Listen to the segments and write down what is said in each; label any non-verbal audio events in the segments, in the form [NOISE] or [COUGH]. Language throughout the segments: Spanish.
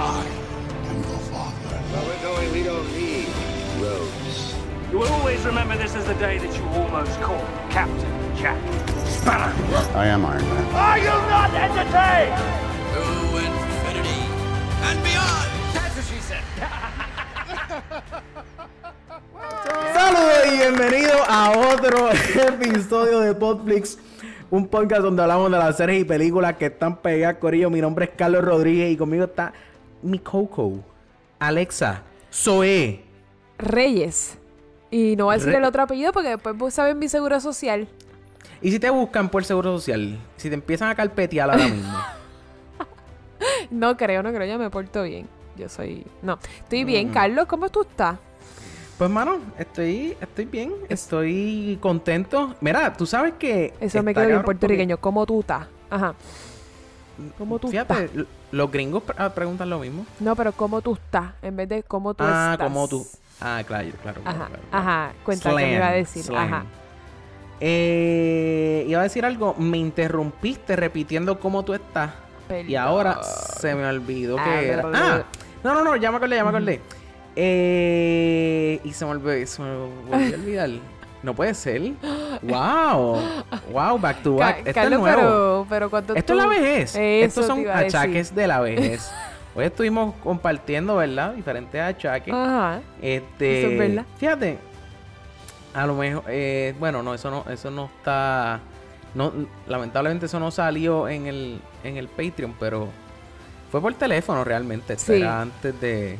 I am your father. Where we're going, we don't need roads. You will always remember this as the day that you almost caught Captain Jack Sparrow. I am Iron Man. Are you not entertained? To infinity and beyond! That's what she said. [LAUGHS] Saludos y bienvenidos a otro [LAUGHS] episodio de Podflix, un podcast donde hablamos de las series y películas que están pegadas, Corillo. Mi nombre es Carlos Rodríguez y conmigo está mi Coco, Alexa, Zoe. Reyes. Y no voy a decir Re- el otro apellido porque después vos sabes mi seguro social. Y si te buscan por Seguro Social, si te empiezan a carpetear ahora mismo. [LAUGHS] No creo, no creo, yo me porto bien. Yo soy. No, estoy Mm. bien. Carlos, ¿cómo tú estás? Pues, mano, estoy, estoy bien, estoy contento. Mira, tú sabes que. Eso me quedó bien cabrón porque- puertorriqueño. ¿Cómo tú estás? Ajá. ¿Cómo tú Fíjate, estás? los gringos ah, preguntan lo mismo. No, pero ¿cómo tú estás? En vez de ¿cómo tú ah, estás? como tú. Ah, claro, claro. claro, Ajá, claro, claro. ajá. Cuenta que me iba a decir. Ajá. Eh, iba a decir algo. Me interrumpiste repitiendo cómo tú estás. Y ahora se me olvidó Ah, que era. Ah, no, no, no, ya me acordé, ya me acordé. Eh, y se me olvidó, se me volvió a olvidar. No puede ser. [GASPS] Wow. Wow, back to Ca- back. Esto Carlos, es nuevo. pero, pero cuando Esto tú... es la vejez. Eso Estos son achaques de la [LAUGHS] vejez. Hoy estuvimos compartiendo, ¿verdad? Diferentes achaques. Ajá. Este, Eso es verdad. Fíjate, a lo mejor, eh, bueno, no, eso no, eso no está, no, lamentablemente eso no salió en el, en el Patreon, pero fue por teléfono realmente. Esto Sí. era antes de.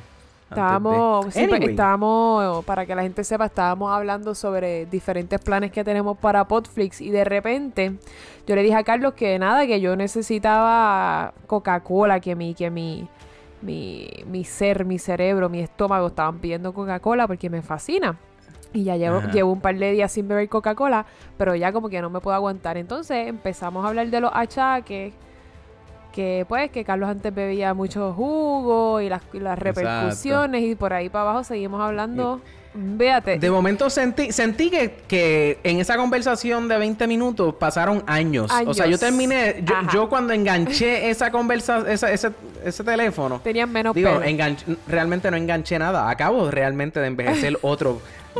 Antes de- Estábamos, sí, Anyway, estábamos, para que la gente sepa, estábamos hablando sobre diferentes planes que tenemos para Podflix y de repente yo le dije a Carlos que nada, que yo necesitaba Coca-Cola, que mi, que mi, mi, mi ser, mi cerebro, mi estómago estaban pidiendo Coca-Cola porque me fascina. Y ya llevo, Ajá. llevo un par de días sin beber Coca-Cola, pero ya como que no me puedo aguantar. Entonces empezamos a hablar de los achaques, que pues que Carlos antes bebía mucho jugo y las, y las Exacto. repercusiones y por ahí para abajo seguimos hablando. Véate. De momento sentí, sentí que, que en esa conversación de 20 minutos pasaron años. O sea, yo terminé, yo, cuando enganché esa conversación, ese, ese teléfono, Tenían menos Digo, pelo. enganch- realmente no enganché nada. Acabo realmente de envejecer [LAUGHS] otros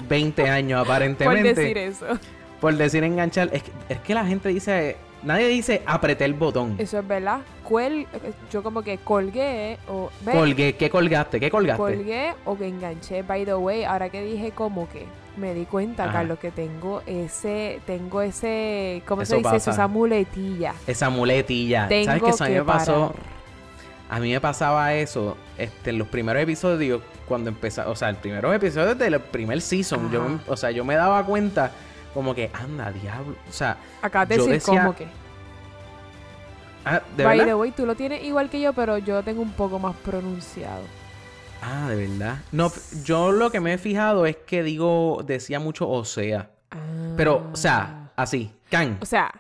20 años por aparentemente. decir eso. Por decir enganchar. Es que, es que la gente dice... Nadie dice apreté el botón. Eso es verdad. Cuel, yo como que colgué o Colgué. ¿Qué colgaste? ¿Qué colgaste? colgué o que enganché. By the way, ahora que dije como que me di cuenta, Ajá. Carlos, que tengo ese, tengo ese, ¿cómo Eso se dice eso? Esa muletilla. Esa muletilla. Tengo ¿Sabes qué? Eso a mí me pasó... parar. A mí me pasaba eso este, en los primeros episodios cuando empezaba... O sea, el primeros episodios del primer season. Yo, o sea, yo me daba cuenta como que... Anda, diablo. O sea... De yo decir decía- como que. Ah, ¿de By verdad? the way, tú lo tienes igual que yo, pero yo tengo un poco más pronunciado. Ah, de verdad. No, yo lo que me he fijado es que digo, decía mucho o sea. Pero, o sea, así, can. Ah. O sea,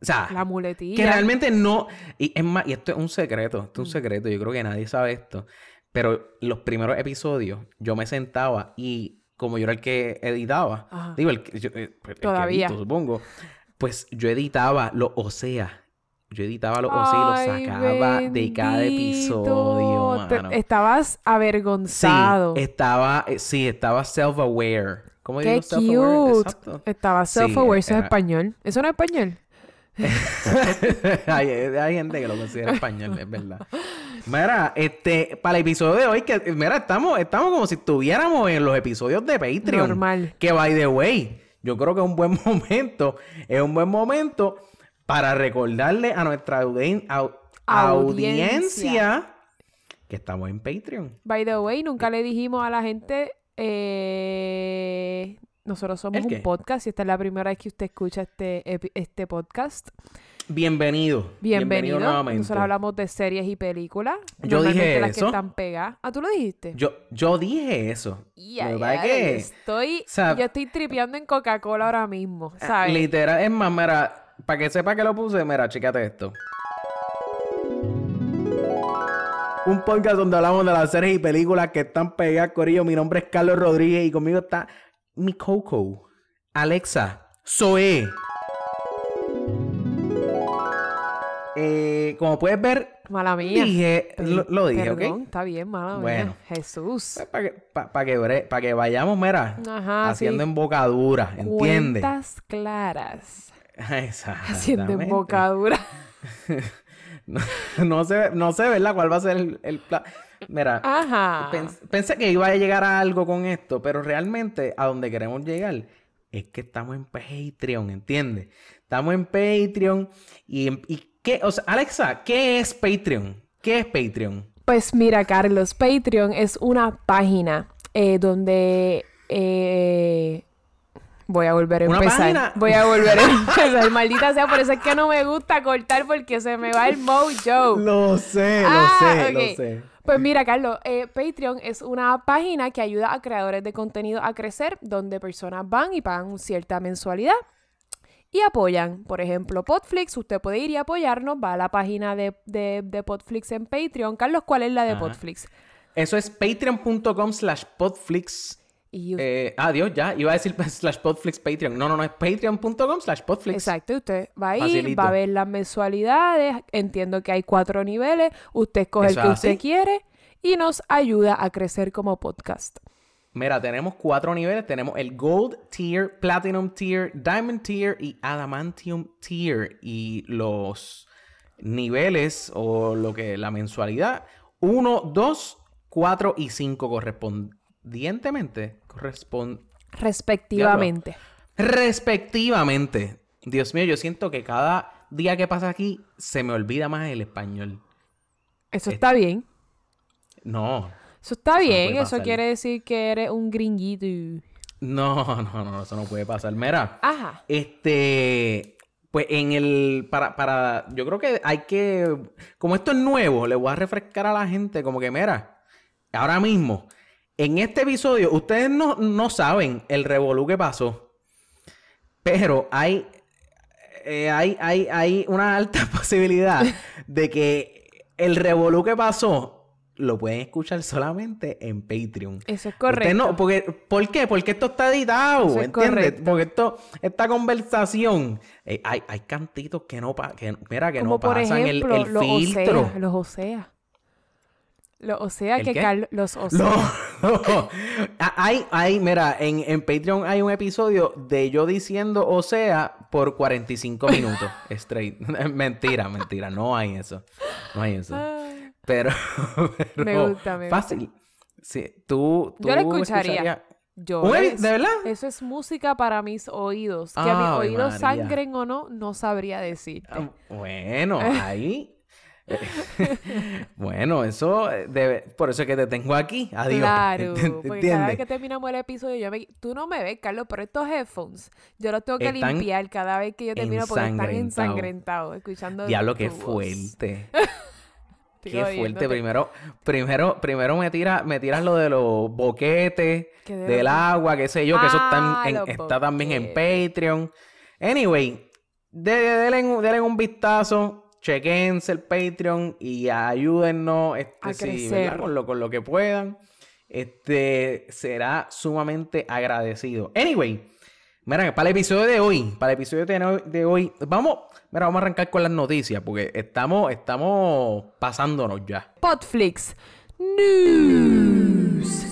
O sea, la muletilla. que realmente no. Y es más, y esto es un secreto, esto es un secreto, yo creo que nadie sabe esto. Pero los primeros episodios, yo me sentaba y como yo era el que editaba, Ajá. digo, el que, yo- eh, el que Todavía. edito, supongo, pues yo editaba los o sea. Yo editaba los o sea y los sacaba de cada episodio, Te- mano. estabas Sí, avergonzado. estaba, eh, sí, estaba self-aware. ¿Cómo Qué digo self-aware? Exacto. Estaba Sí, self-aware. Eso es español. ¿Eso no es español? [LAUGHS] hay, hay gente que lo considera español, es verdad. [LAUGHS] Mira, este, para el episodio de hoy, que, mira, estamos, estamos como si estuviéramos en los episodios de Patreon. Normal. Que by the way, yo creo que es un buen [LAUGHS] momento, es un buen momento para recordarle a nuestra audien- au- Audiencia. audiencia que estamos en Patreon. By the way, nunca le dijimos a la gente. eh, nosotros somos ¿El un podcast y esta es la primera vez que usted escucha este, este podcast. Bienvenido. Bienvenido. nuevamente. Nosotros hablamos de series y películas. Yo dije las eso. que están pegadas. Ah, ¿tú lo dijiste? Yo, yo dije eso. Ya, pasa es que- estoy, o sea- yo estoy tripeando en Coca-Cola ahora mismo, ¿sabes? Literal, es más, mira, para que sepa que lo puse, mira, chécate esto. Un podcast donde hablamos de las series y películas que están pegadas, Corillo. Mi nombre es Carlos Rodríguez y conmigo está mi Coco, Alexa, Zoe. Eh, como puedes ver, Mala mía. Dije, lo, lo dije, Perdón, ¿ok? está bien, mala Bueno. mía. Jesús. Para que, pa- pa que, pa que vayamos, mira, Ajá, haciendo sí. embocadura, ¿entiendes? Cuentas claras. [LAUGHS] Exactamente. Haciendo embocadura. [LAUGHS] No, no sé, no sé, ¿verdad? ¿Cuál va a ser el, el plan? Mira, Ajá. pens- pensé que iba a llegar a algo con esto, pero realmente a donde queremos llegar es que estamos en Patreon, ¿entiendes? Estamos en Patreon y, y ¿qué? O sea, Alexa, ¿qué es Patreon? ¿Qué es Patreon? Pues mira, Carlos, Patreon es una página eh, donde eh, voy a volver a ¿Una empezar. página? Voy a volver a empezar. Maldita sea, por eso es que no me gusta cortar porque se me va el mojo. Lo sé, Ah, lo sé, ok. lo sé. Pues mira, Carlos, eh, Patreon es una página que ayuda a creadores de contenido a crecer, donde personas van y pagan cierta mensualidad y apoyan. Por ejemplo, Podflix, usted puede ir y apoyarnos, va a la página de, de, de Podflix en Patreon. Carlos, ¿cuál es la de Ajá. Podflix? Eso es patreon.com slash podflix. Y Eh, ah, Dios, ya. Iba a decir [LAUGHS] slash podflix Patreon. No, no, no. Es patreon.com slash podflix. Exacto, y usted va a ir, Facilito. va a ver las mensualidades, entiendo que hay cuatro niveles, usted escoge Eso el que así. usted quiere y nos ayuda a crecer como podcast. Mira, tenemos cuatro niveles. Tenemos el Gold Tier, Platinum Tier, Diamond Tier y Adamantium Tier. Y los niveles o lo que la mensualidad, 1, 2, 4 y 5 correspondientemente. Correspond Respectivamente. respectivamente. Dios mío, yo siento que cada día que pasa aquí se me olvida más el español. Eso está bien. No, Eso está bien, eso quiere decir que eres un gringuito. no, no, no, eso no puede pasar. Mira, Ajá. este, pues en el, para, para, yo creo que hay que, como esto es nuevo, le voy a refrescar a la gente como que, mira, ahora mismo, en este episodio, ustedes no, no saben el revolú que pasó, pero hay, eh, hay, hay, hay una alta [LAUGHS] posibilidad de que el revolú que pasó lo pueden escuchar solamente en Patreon. Eso es Usted correcto. no, porque, ¿Por qué? Porque esto está editado, Eso es ¿entiendes? correcto. Porque esto, esta conversación, eh, hay, hay cantitos que no, pa- que, mira, que Como no por pasan ejemplo, el, el los filtro. Osea, los Osea. Los Osea ¿El que? Carlos... Los [LAUGHS] Osea. No, Ah, [LAUGHS] hay, hay, mira, en, en Patreon hay un episodio de yo diciendo o sea por 45 [LAUGHS] minutos straight. mentira, mentira, no hay eso. No hay eso. Pero, [LAUGHS] pero Me gusta, me gusta. fácil. Sí, tú, tú Yo lo escucharía. Yo ¿Un epi- es- ¿De verdad? Eso es música para mis oídos. Que a mis oídos María. sangren o no, no sabría decirte. Ah, Bueno, ahí. [LAUGHS] [LAUGHS] bueno, eso eh, debe, por eso es que te tengo aquí. Adiós. Claro, ¿Ent- porque cada vez que terminamos el episodio, yo me... tú no me ves, Carlos, pero estos headphones, yo los tengo que Están limpiar cada vez que yo termino porque están ensangrentados. escuchando Diablo, qué voz. fuerte. Estoy Qué fuerte. Primero, primero, primero me tira, me tiras lo de los boquetes, ¿Qué de del agua, qué sé yo, que eso está, en- Ah, está también en. Patreon. Anyway, de, de- denle, un- denle un vistazo, chequense el Patreon y ayúdennos este, A sí, con, lo, con lo que puedan. Este será sumamente agradecido. Anyway, mira, para el episodio de hoy, para el episodio de hoy, vamos, mira, vamos a arrancar con las noticias porque estamos, estamos pasándonos ya. Podflix News.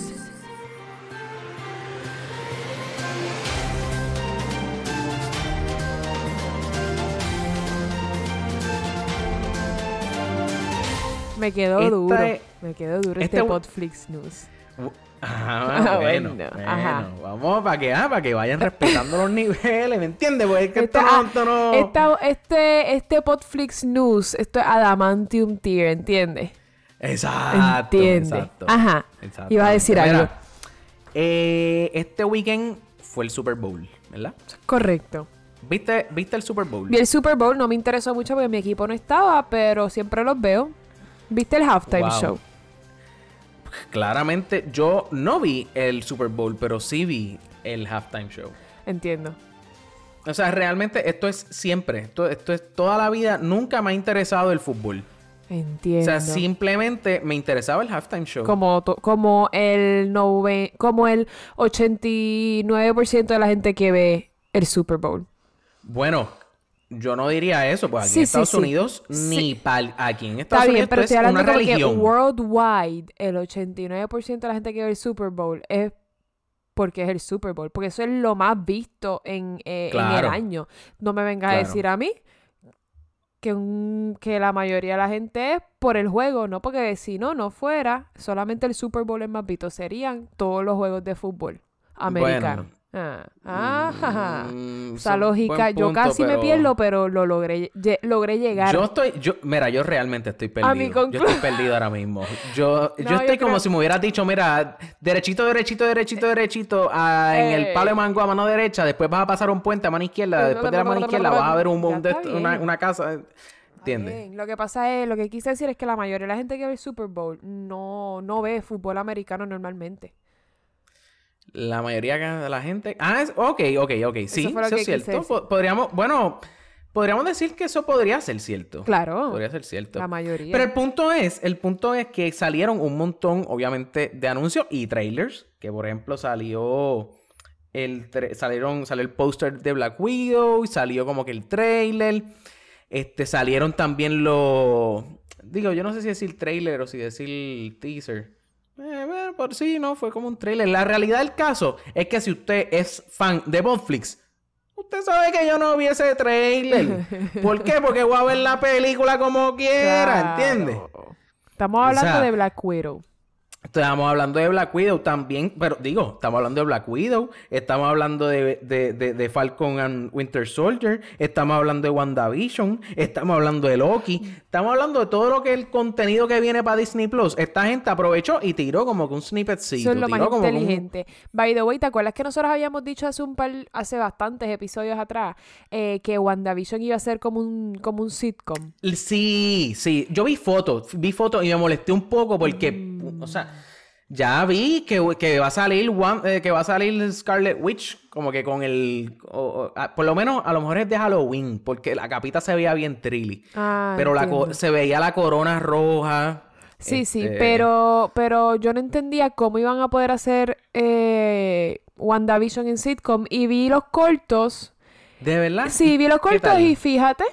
Me quedó duro. es- Me quedó duro este este es- Podflix News. Ah, bueno, Bueno, bueno, ajá. vamos para que, ah, para que vayan respetando los niveles, ¿me entiendes? Porque es que esto Esta- no, ah, esto no- esta- este, este Podflix News, esto es Adamantium Tier, ¿entiendes? Exacto, Entiende. exacto. Ajá. Exacto. Iba a decir Mira, algo. eh, este weekend fue el Super Bowl, ¿verdad? Correcto. ¿Viste, ¿Viste el Super Bowl? Vi el Super Bowl, no me interesó mucho porque mi equipo no estaba, pero siempre los veo. ¿Viste el halftime Wow. show? Claramente, yo no vi el Super Bowl, pero sí vi el halftime show. Entiendo. O sea, realmente esto es siempre, esto, esto es toda la vida, nunca me ha interesado el fútbol. Entiendo. O sea, simplemente me interesaba el halftime show. Como, como el nove- como el 89% de la gente que ve el Super Bowl. Bueno, yo no diría eso, pues aquí Sí, en Estados sí. Unidos, Sí. ni pal- aquí en Estados Está bien, Unidos pero esto estoy es hablando una que worldwide, el 89% de la gente que ve el Super Bowl es porque es el Super Bowl, porque eso es lo más visto en, eh, en el año. No me vengas Claro. a decir a mí que, un- que la mayoría de la gente es por el juego, no porque si no, no fuera, solamente el Super Bowl es más visto, serían todos los juegos de fútbol americano. Ah, ah. Mm, Esa son- lógica, yo casi me pierdo, pero lo logré, logré llegar. Yo estoy, yo, mira, yo realmente estoy perdido. A mi Yo estoy perdido ahora mismo. [LAUGHS] Yo, yo estoy yo como creo- si me hubieras dicho, mira, derechito, derechito, derechito, derechito, ah, en el Ey. palo de mango a mano derecha, después vas a pasar un puente a mano izquierda, después de la mano izquierda vas a ver un, un de una, casa, bien. Lo que pasa es, lo que quise decir es que la mayoría de la gente que ve el Super Bowl no, no ve fútbol americano normalmente. La mayoría de la gente. Ah, es... ok, ok, ok. Sí, eso es cierto. decir. Podríamos, bueno, podríamos decir que eso podría ser cierto. Claro. Podría ser cierto. La mayoría. Pero el punto es, el punto es que salieron un montón, obviamente, de anuncios y trailers. Que por ejemplo salió el salieron, salió el póster de Black Widow, y salió como que el trailer. Este, salieron también los. Digo, yo no sé si decir trailer o si decir teaser. Eh, bueno, por sí, no, fue como un trailer. La realidad del caso es que si usted es fan de Botflix, usted sabe que yo no vi ese trailer. [LAUGHS] ¿Por qué? Porque voy a ver la película como quiera, ¿entiendes? Claro. Estamos hablando sea, de Black Widow. Estamos hablando de Black Widow también, pero digo, estamos hablando de Black Widow, estamos hablando de, de, de, de Falcon and Winter Soldier, estamos hablando de WandaVision, estamos hablando de Loki, estamos hablando de todo lo que el contenido que viene para Disney Plus. Esta gente aprovechó y tiró como que un snippetcito. Eso es lo más como inteligente. By the way, ¿te acuerdas que nosotros habíamos dicho hace un par, hace bastantes episodios atrás, eh, que WandaVision iba a ser como un, como un sitcom? Sí, sí. Yo vi fotos, vi fotos y me molesté un poco porque, Mm. O sea, ya vi que, que va a salir eh, que va a salir Scarlet Witch como que con el, o- o- ah, por lo menos a lo mejor es de Halloween porque la capita se veía bien trilly, Ah, pero la se veía la corona roja. Sí, sí, este, pero, pero yo no entendía cómo iban a poder hacer eh, WandaVision en sitcom y vi los cortos. De verdad. Sí, vi los ¿Qué cortos y fíjate,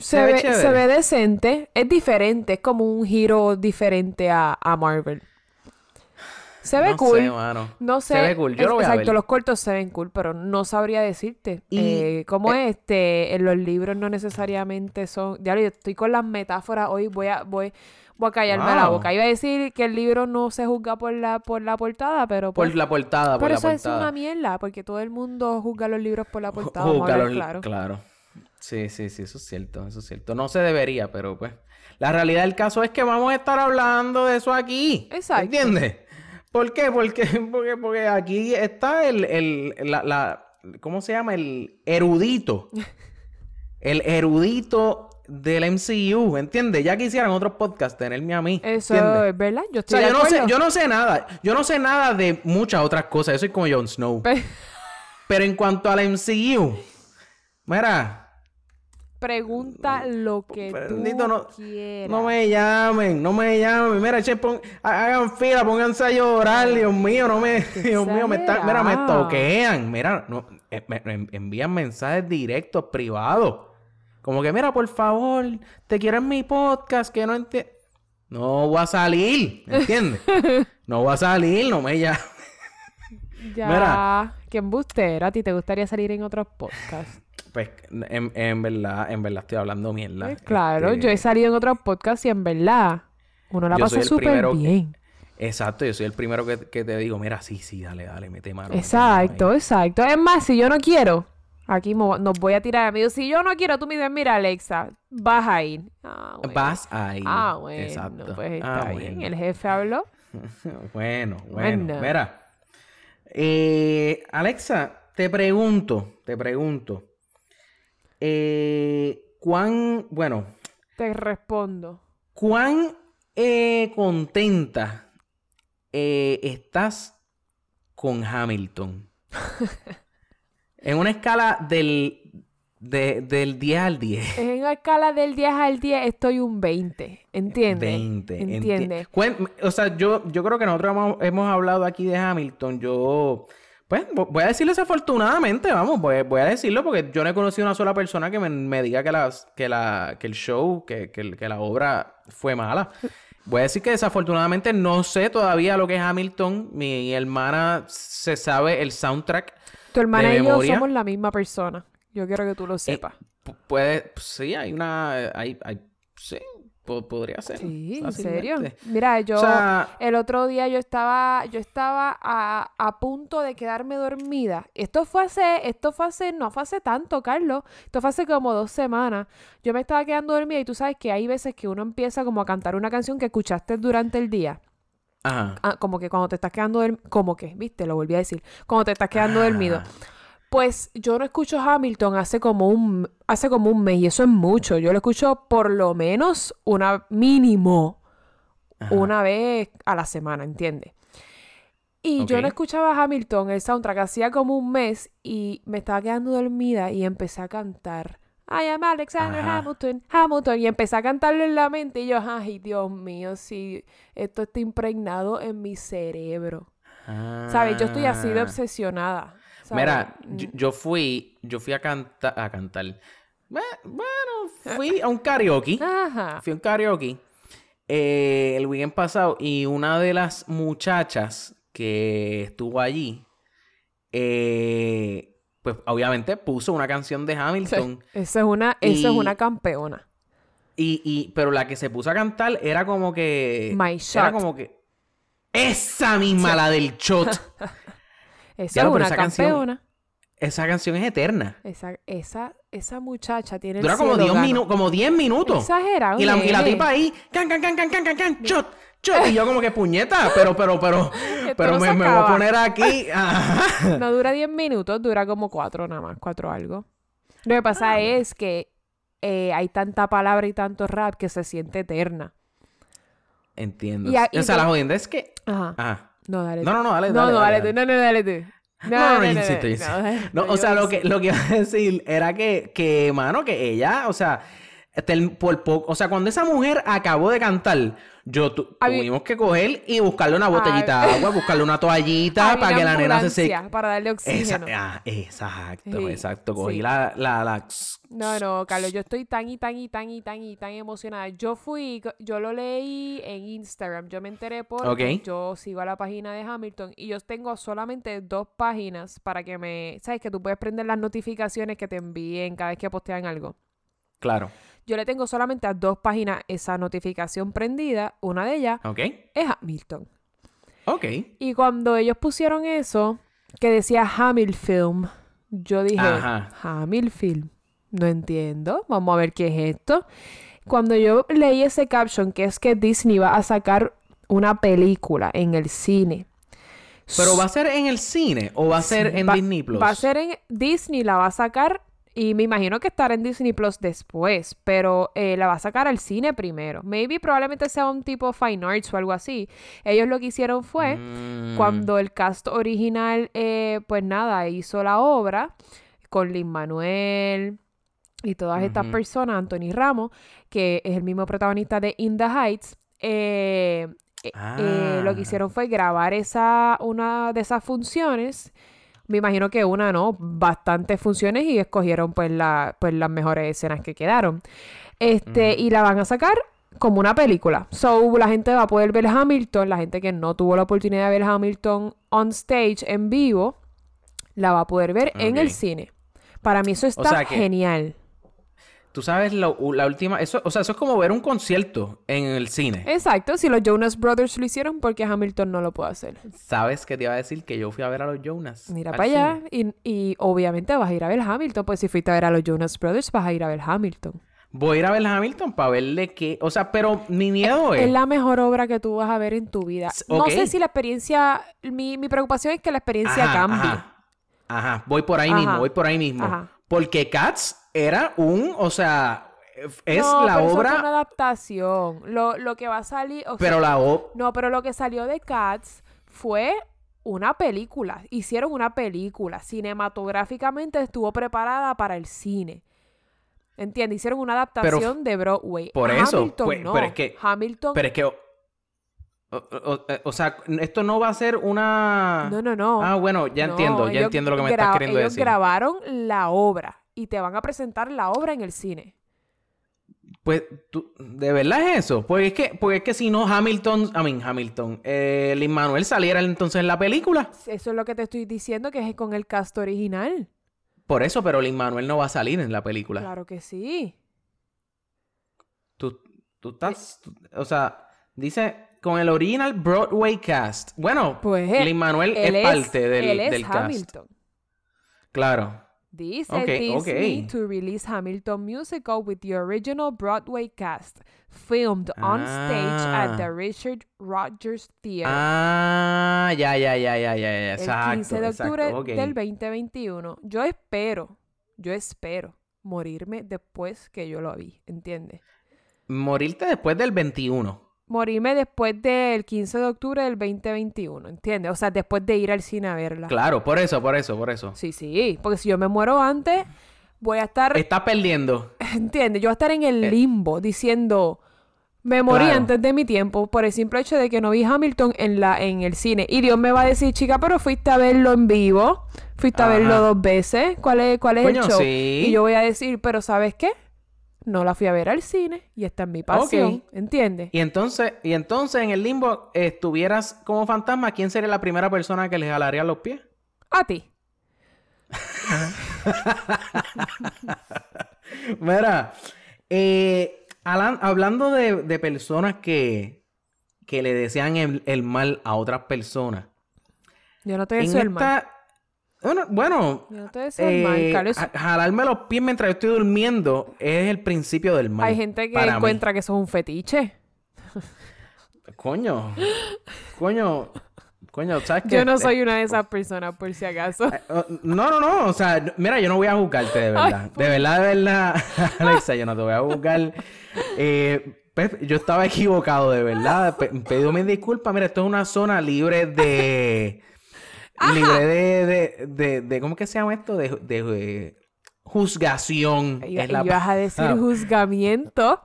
se, Se ve se ve decente, es diferente, es como un giro diferente a, a Marvel. Se ve No cool. sé, mano. No sé. Se ve cool. Yo es- lo voy a exacto, ver. los cortos se ven cool, pero no sabría decirte. Y- eh, ¿Cómo es? Este, en los libros no necesariamente son. Ya yo estoy con las metáforas hoy, voy a, voy, voy a callarme la boca. Iba a decir que el libro no se juzga por la, por la portada, pero Por pues, la portada, por pero la eso es portada. una mierda, porque todo el mundo juzga los libros por la portada. vamos a claro. claro. Sí, sí, sí, eso es cierto, eso es cierto. No se debería, pero pues. La realidad del caso es que vamos a estar hablando de eso aquí. Exacto. ¿Entiendes? ¿Por qué? Porque, porque, porque aquí está el, el, la, la, ¿cómo se llama? El erudito. [LAUGHS] El erudito del MCU, ¿entiendes? Ya quisieran otros podcasts tenerme a mí. Eso es verdad. Yo O estoy sea, de yo no, sé, yo no sé nada. Yo no sé nada de muchas otras cosas. Yo soy como Jon Snow. Pe- Pero en cuanto al MCU, mira, Pregunta lo que Bendito, tú no- quieras. no me llamen, no me llamen. Mira, che, pon- hagan fila, pónganse a llorar, Dios mío, no me, Dios mío, me está, mira, me toquean, mira, no, eh, me- me envían mensajes directos, privados. Como que, mira, por favor, te quiero en mi podcast, que no entiendo. No voy a salir, ¿entiendes? [LAUGHS] no voy a salir, no me llamen. Ya. Mira. Qué embustero. ¿A ti te gustaría salir en otros podcasts? Pues, en, en verdad, en verdad estoy hablando mierda. Pues claro, Este, yo he salido en otros podcasts y en verdad uno la Yo pasa súper que- bien. Exacto, yo soy el primero que, que te digo, mira, sí, sí, dale, dale, mete mano. Exacto, exacto. Es más, si yo no quiero, aquí nos voy a tirar amigos. Si yo no quiero, tú me dices, mira, Alexa, vas a ir. Ah, bueno. Vas ahí. Ah, bueno. Exacto. Pues está Ah, bien. bueno. El jefe habló. [LAUGHS] bueno, bueno. Bueno. Mira. Eh, Alexa, te pregunto, te pregunto. Eh, ¿Cuán, bueno, Te respondo. cuán eh, contenta eh, estás con Hamilton? [LAUGHS] en una escala del, de- del 10 al 10. En una escala del 10 al 10 estoy un 20. ¿Entiendes? 20. enti- ¿Entiendes? Cuen- o sea, yo, yo creo que nosotros hemos, hemos hablado aquí de Hamilton. Yo, Pues vo- voy a decirlo desafortunadamente, vamos, voy, voy a decirlo porque yo no he conocido una sola persona que me, me diga que, las, que, la, que el show, que, que la obra fue mala. Voy a decir que desafortunadamente no sé todavía lo que es Hamilton. Mi hermana se sabe el soundtrack. Tu hermana de y yo somos la misma persona. Yo quiero que tú lo sepas. Pu- Puede, sí, hay una, hay, hay, sí, podría ser. sí, en serio. Mira, yo O sea- el otro día yo estaba, yo estaba a, a punto de quedarme dormida. Esto fue hace, esto fue hace, no fue hace tanto, Carlos. Esto fue hace como dos semanas. Yo me estaba quedando dormida y tú sabes que hay veces que uno empieza como a cantar una canción que escuchaste durante el día. Ajá. Ah, como que cuando te estás quedando dormido, como que, viste, lo volví a decir, cuando te estás quedando dormido. Pues yo no escucho Hamilton hace como un hace como un mes y eso es mucho. Yo lo escucho por lo menos una mínimo una vez a la semana, ¿entiendes? Y yo no escuchaba Hamilton, el soundtrack, hacía como un mes y me estaba quedando dormida y empecé a cantar. I am Alexander Ajá. Hamilton, Hamilton. Y empecé a cantarlo en la mente y yo, ay, Dios mío, si esto está impregnado en mi cerebro. ¿Sabes? Yo estoy así de Ah. obsesionada. ¿Sabes? Mira, Mm. yo, yo fui, yo fui a cantar, a cantar. Bue- Bueno, fui a un karaoke. Ajá. Fui a un karaoke eh, el weekend pasado y una de las muchachas que estuvo allí, eh, pues obviamente puso una canción de Hamilton. Esa es una, eso es una campeona. Y, y, pero la que se puso a cantar era como que. My Era Shot. como que. Esa misma, la del shot. [LAUGHS] Esa Diablo, es una esa canción- campeona. Esa canción es eterna. Esa, esa, esa muchacha tiene el Dura como cielo 10 gano. minutos, como 10 minutos. Exagerado, Y la, y la tipa ahí, can, can, can, can, can, can, can, shot, shot. Y yo como que puñeta, pero, pero, pero, [LAUGHS] pero no me, me voy a poner aquí. [LAUGHS] Ajá. No dura 10 minutos, dura como 4 nada más, 4 algo. Lo que pasa Ah. es que eh, hay tanta palabra y tanto rap que se siente eterna. Entiendo. Y a- y o sea, la jodienda es que. Ajá. Ajá. No, dale. No, no, no, dale, No, dale, no, dale. No, no, dale tú. No, No, no, no, insisto, no, no, No, no, o sea, lo que, lo que iba a decir era que, que, mano, que ella, o sea, por poco, o sea, cuando esa mujer acabó de cantar, yo tu- Había- tuvimos que coger y buscarle una botellita de agua, buscarle una toallita [LAUGHS] Había para que la nena se seque. Para darle Esa- oxígeno. ah, exacto, Sí, exacto. Cogí sí. la, la, la- No, no, Carlos, yo estoy tan y tan y tan y tan y tan emocionada. Yo fui, yo lo leí en Instagram, yo me enteré por yo sigo a la página de Hamilton y yo tengo solamente dos páginas para que me, sabes que tú puedes prender las notificaciones que te envíen cada vez que postean algo. Claro. Yo le tengo solamente a dos páginas esa notificación prendida, una de ellas es Hamilton. Ok. Y cuando ellos pusieron eso, que decía Hamilfilm, yo dije, Ajá. Hamilfilm, no entiendo, vamos a ver qué es esto. Cuando yo leí ese caption, que es que Disney va a sacar una película en el cine. Pero va a ser en el cine o va a ser en Va- Disney Plus. Va a ser en Disney, la va a sacar y me imagino que estará en Disney Plus después, pero eh, la va a sacar al cine primero. Maybe probablemente sea un tipo Fine Arts o algo así. Ellos lo que hicieron fue Mm. cuando el cast original, eh, pues nada, hizo la obra con Lin Manuel y todas estas personas, Anthony Ramos, que es el mismo protagonista de In the Heights, eh, lo que Ah. hicieron fue grabar esa, una de esas funciones. Me imagino que una, ¿no? Bastantes funciones y escogieron pues, la, pues las mejores escenas que quedaron. Este, y la van a sacar como una película. So, la gente va a poder ver Hamilton, la gente que no tuvo la oportunidad de ver Hamilton on stage en vivo, la va a poder ver en el cine. Para mí eso está sea que- genial. Tú sabes la última, eso, o sea, eso es como ver un concierto en el cine. Exacto, si los Jonas Brothers lo hicieron, porque Hamilton no lo puede hacer. ¿Sabes qué te iba a decir? Que yo fui a ver a los Jonas. Mira al para allá. Y, y obviamente vas a ir a ver Hamilton. Pues si fuiste a ver a los Jonas Brothers, vas a ir a ver Hamilton. Voy a ir a ver Hamilton para verle qué. O sea, pero mi miedo es. Es la mejor obra que tú vas a ver en tu vida. No sé si la experiencia... Mi, mi preocupación es que la experiencia Ajá, cambie. Ajá, Ajá, voy por ahí Ajá, mismo, voy por ahí mismo. ajá. Porque Cats era un, o sea, es No, la pero eso obra, una adaptación. Lo, lo que va a salir... o sea, pero la obra... No, pero lo que salió de Cats fue una película. Hicieron una película. Cinematográficamente estuvo preparada para el cine. ¿Entiendes? Hicieron una adaptación de Broadway. Por eso, Hamilton pues, no. pero es que- Hamilton... Pero es que... O, o- o sea, esto no va a ser una... No, no, no. Ah, bueno, ya No, entiendo, ya ellos entiendo lo que me estás queriendo ellos decir. grabaron la obra y te van a presentar la obra en el cine. Pues, tú, ¿de verdad es eso? Porque es que, porque es que si no Hamilton, I mean, Hamilton, eh, Lin Manuel saliera entonces en la película. Eso es lo que te estoy diciendo, que es con el cast original. Por eso, pero Lin Manuel no va a salir en la película. Claro que sí. Tú, tú estás, tú- o sea, dice con el original Broadway cast. Bueno, Pues Lin Manuel es parte del, él es del cast. Hamilton. Claro. Dice Ok, Disney ok. to release Hamilton musical with the original Broadway cast, filmed on stage at the Ah. Richard Rogers Theater. Ah, ya, ya, ya, ya, ya, ya. Exacto. el 15 de octubre exacto, ok. del 2021. Yo espero, yo espero morirme después que yo lo vi, ¿entiendes? Morirte después del 21. Morirme después del 15 de octubre del 2021, ¿entiendes? O sea, después de ir al cine a verla. Claro, por eso, por eso, por eso. Sí, sí, porque si yo me muero antes, voy a estar, Estás perdiendo. [LAUGHS] ¿entiendes? Yo voy a estar en el limbo diciendo, me morí Eh. Claro. antes de mi tiempo por el simple hecho de que no vi Hamilton en, la, en el cine. Y Dios me va a decir, chica, pero fuiste a verlo en vivo, fuiste a verlo dos veces, ¿cuál es, cuál es Coño, el show? sí. Y yo voy a decir, pero ¿sabes qué? No la fui a ver al cine y esta es mi pasión, Ok. ¿entiendes? Y entonces, y entonces en el limbo eh, estuvieras como fantasma, ¿quién sería la primera persona que le jalaría los pies? A ti. [LAUGHS] Mira, eh, Alan- hablando de, de personas que, que le desean el, el mal a otras personas. Yo no te deseo el mal. Bueno, bueno, Yo no te deseo el mal, eh, Carlos. jalarme los pies mientras yo estoy durmiendo es el principio del mal. Hay gente que mí. encuentra que eso es un fetiche. Coño, coño, coño, ¿sabes qué? Yo no soy una de esas personas, por si acaso. Eh, oh, No, no, no, o sea, mira, yo no voy a juzgarte de [LAUGHS] verdad. de verdad, de verdad, [LAUGHS] Alexa, yo no te voy a juzgar. Eh, pues, yo estaba equivocado, de verdad. Pe- pido mis disculpas. Mira, esto es una zona libre de. Libre de, de, de, de- ¿Cómo que se llama esto? De, de, de juzgación. Y, es la a decir ah, juzgamiento.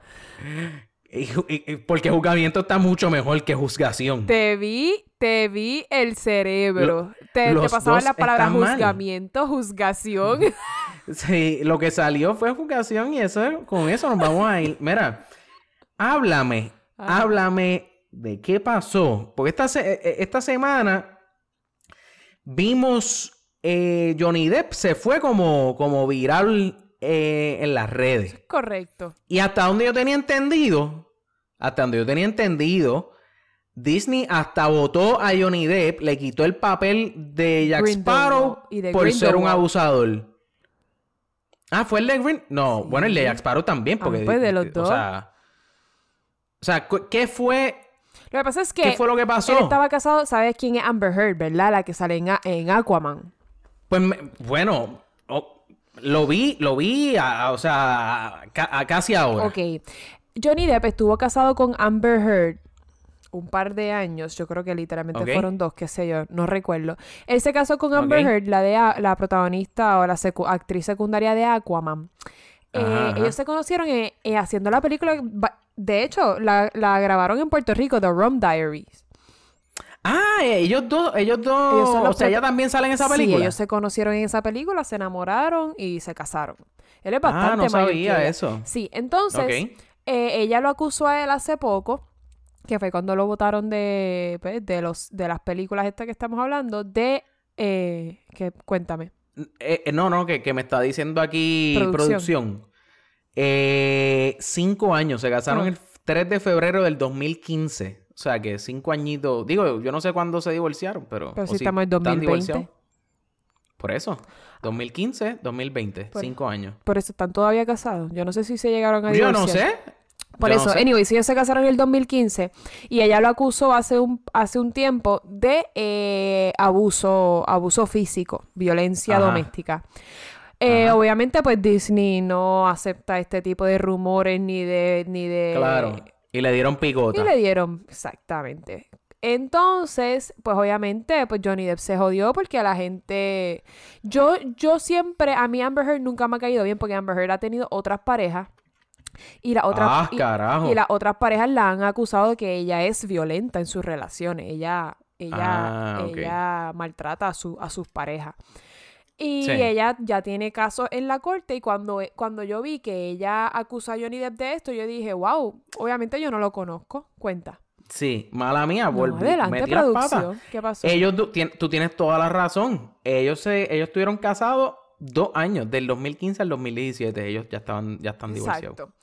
y y- porque juzgamiento está mucho mejor que juzgación. Te vi, te vi el cerebro. te, te pasaban las palabras juzgamiento, juzgación. [LAUGHS] Sí, lo que salió fue juzgación y eso, con eso nos vamos a ir. Mira, háblame, Ajá. háblame de qué pasó. Porque esta, eh, eh, esta semana vimos eh, Johnny Depp se fue como, como viral eh, en las redes. Correcto. Y hasta donde yo tenía entendido, hasta donde yo tenía entendido, Disney hasta votó a Johnny Depp, le quitó el papel de Jack Sparrow y de por ser un abusador. Ah, fue el de Green. No, bueno, el de Jack Sparrow también, porque. pues, de los o dos. sea. O sea, ¿qué fue? Lo que pasa es que ¿Qué fue lo que pasó? él estaba casado, ¿sabes quién es Amber Heard, verdad? La que sale en, en Aquaman. Pues me- bueno, lo vi, lo vi, a- a- o sea, a, ca- a casi ahora. Ok. Johnny Depp estuvo casado con Amber Heard un par de años. Yo creo que literalmente fueron dos, qué sé yo, no recuerdo. Él se casó con Amber. Heard, la, de, la protagonista o la secu- actriz secundaria de Aquaman. Eh, Ajá. Ellos se conocieron eh, eh, haciendo la película. De hecho, la, la grabaron en Puerto Rico, The Rum Diaries. Ah, ellos dos, ellos dos, Ellos son o sea, ella también sale en esa Sí, película. ellos se conocieron en esa película, se enamoraron y se casaron. Él es bastante ah, no mayor sabía eso. Sí, entonces, eh, ella lo acusó a él hace poco, que fue cuando lo votaron de, pues, de, los, de las películas estas que estamos hablando, de... Eh, que, cuéntame. Eh, eh, no, no, que, que me está diciendo aquí Producción. producción. Eh, cinco años, se casaron el 3 de febrero del 2015. O sea, que cinco añitos. Digo, yo no sé cuándo se divorciaron, pero. Pero si estamos en están 2020. divorciados. Por eso. 2015, 2020. Por- Cinco años. Por eso están todavía casados. Yo no sé si se llegaron a Yo divorciar. no sé. Por Yo no eso, sé. anyway, si ellos se casaron en el 2015 y ella lo acusó hace un, hace un tiempo de eh, abuso, abuso físico, violencia Ajá. doméstica. Eh, obviamente, pues Disney no acepta este tipo de rumores ni de, ni de. Claro. Y le dieron picota. Y le dieron, exactamente. Entonces, pues obviamente, pues Johnny Depp se jodió porque a la gente... Yo, yo siempre, a mí Amber Heard nunca me ha caído bien porque Amber Heard ha tenido otras parejas Y, la otra, Ah, y- las otras parejas la han acusado de que ella es violenta en sus relaciones. Ella, ella, Ah, ella maltrata a, su, a sus parejas. Y Sí. ella ya tiene casos en la corte y cuando, cuando yo vi que ella acusa a Johnny Depp de esto, yo dije, wow, obviamente yo no lo conozco. Cuenta. Sí, mala mía, No, volví, adelante, metí las patas. producción. ¿Qué pasó? Ellos, tú tienes toda la razón. Ellos se, ellos estuvieron casados dos años, del 2015 al 2017. Ellos ya estaban, ya están divorciados. Exacto.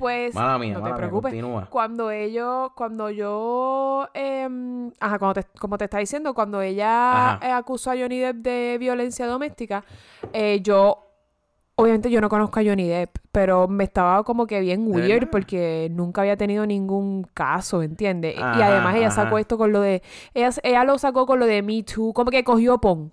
Pues Mala mía, no te preocupes. Cuando ellos, cuando yo, em, ajá, cuando te- como te está diciendo, cuando ella eh, acusó a Johnny Depp de violencia doméstica, eh, yo, obviamente yo no conozco a Johnny Depp, pero me estaba como que bien ¿De weird porque nunca había tenido ningún caso, ¿entiendes? y además ella sacó ajá. esto con lo de, ella, ella lo sacó con lo de Me Too, como que cogió pon.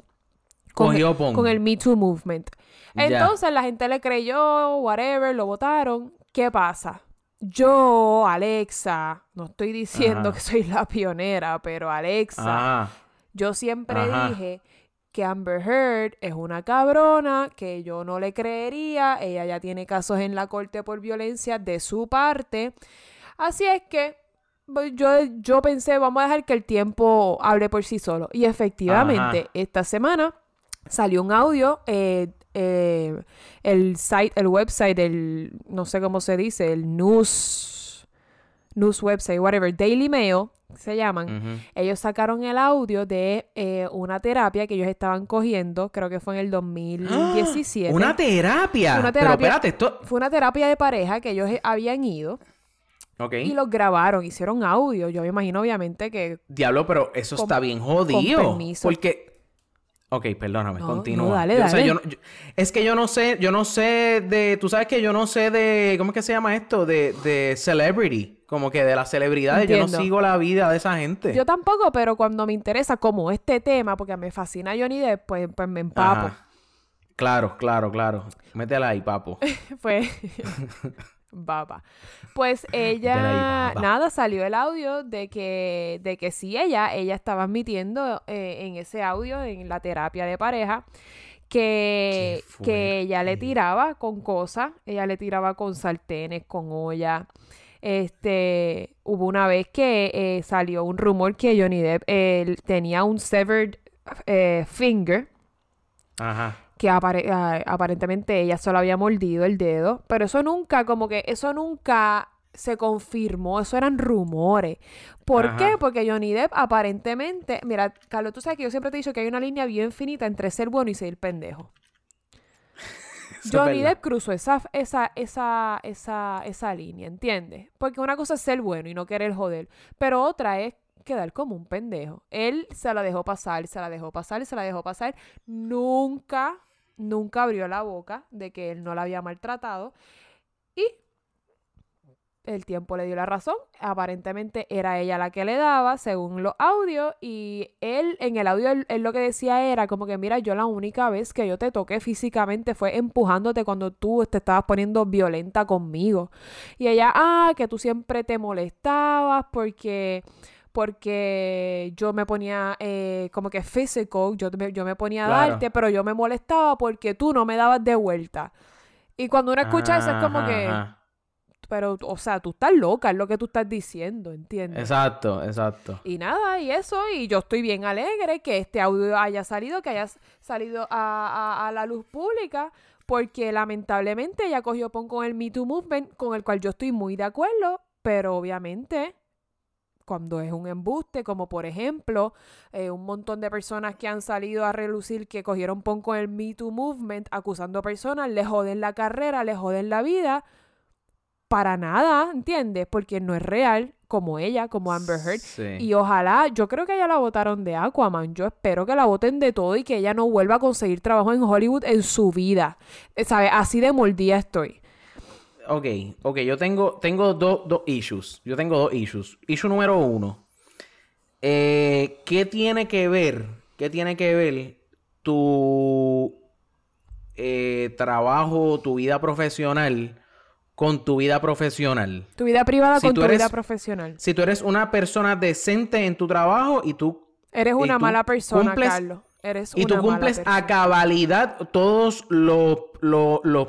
Con, Cogió pon. con el Me Too movement. Entonces la gente le creyó, whatever, lo votaron. ¿Qué pasa? Yo, Alexa, no estoy diciendo Ajá. que soy la pionera, pero Alexa, Ah, yo siempre Ajá. dije que Amber Heard es una cabrona, que yo no le creería, ella ya tiene casos en la corte por violencia de su parte. Así es que pues, yo, yo pensé, vamos a dejar que el tiempo hable por sí solo. Y efectivamente, Ajá. esta semana salió un audio, eh, eh, el site, el website, el, no sé cómo se dice, el news, news website, whatever, Daily Mail, se llaman. Ellos sacaron el audio de eh, una terapia que ellos estaban cogiendo, creo que fue en el 2017. ¡Ah! Una terapia. Una Pero terapia. espérate, esto. Fue una terapia de pareja que ellos eh, habían ido Ok. y los grabaron, hicieron audio. Yo me imagino, obviamente, que Diablo, pero eso Con- está bien jodido. con permiso. Porque. Ok, perdóname, No, continúa. no, dale, Yo- o sea, dale. yo no- yo- es que yo no sé, yo no sé de. Tú sabes que yo no sé de. ¿Cómo es que se llama esto? De, de celebrity. Como que de las celebridades. Yo no sigo la vida de esa gente. yo tampoco, pero cuando me interesa como este tema, porque me fascina Johnny Depp, pues, pues me empapo. Ajá. Claro, claro, claro. Métela ahí, papo. Fue [LAUGHS] [LAUGHS] baba. Pues [LAUGHS] ella, baba. nada, salió el audio de que, de que sí, ella, ella estaba admitiendo eh, en ese audio, en la terapia de pareja, que, que ella le tiraba con cosas, ella le tiraba con sartenes, con olla. Este, hubo una vez que eh, salió un rumor que Johnny Depp él tenía un severed eh, finger Ajá. Que apare- ah, aparentemente ella solo había mordido el dedo, pero eso nunca, como que eso nunca se confirmó, eso eran rumores. ¿Por Ajá. qué? Porque Johnny Depp aparentemente, mira, Carlos, tú sabes que yo siempre te he dicho que hay una línea bien finita entre ser bueno y ser pendejo. [LAUGHS] Johnny. Depp cruzó esa, esa, esa, esa, esa línea, ¿entiendes? Porque una cosa es ser bueno y no querer joder, pero otra es quedar como un pendejo. Él se la dejó pasar, se la dejó pasar, se la dejó pasar. Nunca, nunca abrió la boca de que él no la había maltratado. Y el tiempo le dio la razón. Aparentemente era ella la que le daba, según los audios. Y él, en el audio, él, lo que decía era como que, mira, yo la única vez que yo te toqué físicamente fue empujándote cuando tú te estabas poniendo violenta conmigo. Y ella, ah, que tú siempre te molestabas porque porque yo me ponía eh, como que physical, yo, me- yo me ponía a Claro. darte, pero yo me molestaba porque tú no me dabas de vuelta. Y cuando uno escucha eso es como Ajá, que, ajá. pero, o sea, tú estás loca, es lo que tú estás diciendo, ¿entiendes? Exacto, exacto. Y nada, y eso, y yo estoy bien alegre que este audio haya salido, que haya salido a, a- a la luz pública, porque lamentablemente ella cogió pon con el Me Too Movement, con el cual yo estoy muy de acuerdo, pero obviamente cuando es un embuste, como por ejemplo eh, un montón de personas que han salido a relucir que cogieron pon con el Me Too Movement acusando personas, le joden la carrera, le joden la vida, para nada, ¿entiendes? Porque no es real, como ella, como Amber Heard. Sí. Y ojalá, yo creo que ella la votaron de Aquaman. Yo espero que la voten de todo y que ella no vuelva a conseguir trabajo en Hollywood en su vida. Eh, ¿Sabes? Así de mordida estoy. Ok, ok, yo tengo, tengo dos dos issues. Yo tengo dos issues. Issue número uno. Eh, ¿Qué tiene que ver? ¿Qué tiene que ver tu eh, trabajo, tu vida profesional con tu vida profesional? Tu vida privada Si con tu eres- vida profesional. Si tú eres una persona decente en tu trabajo y tú Eres una tú mala persona, cumples- Carlos. Eres y tú mala cumples a cabalidad todos los, los, los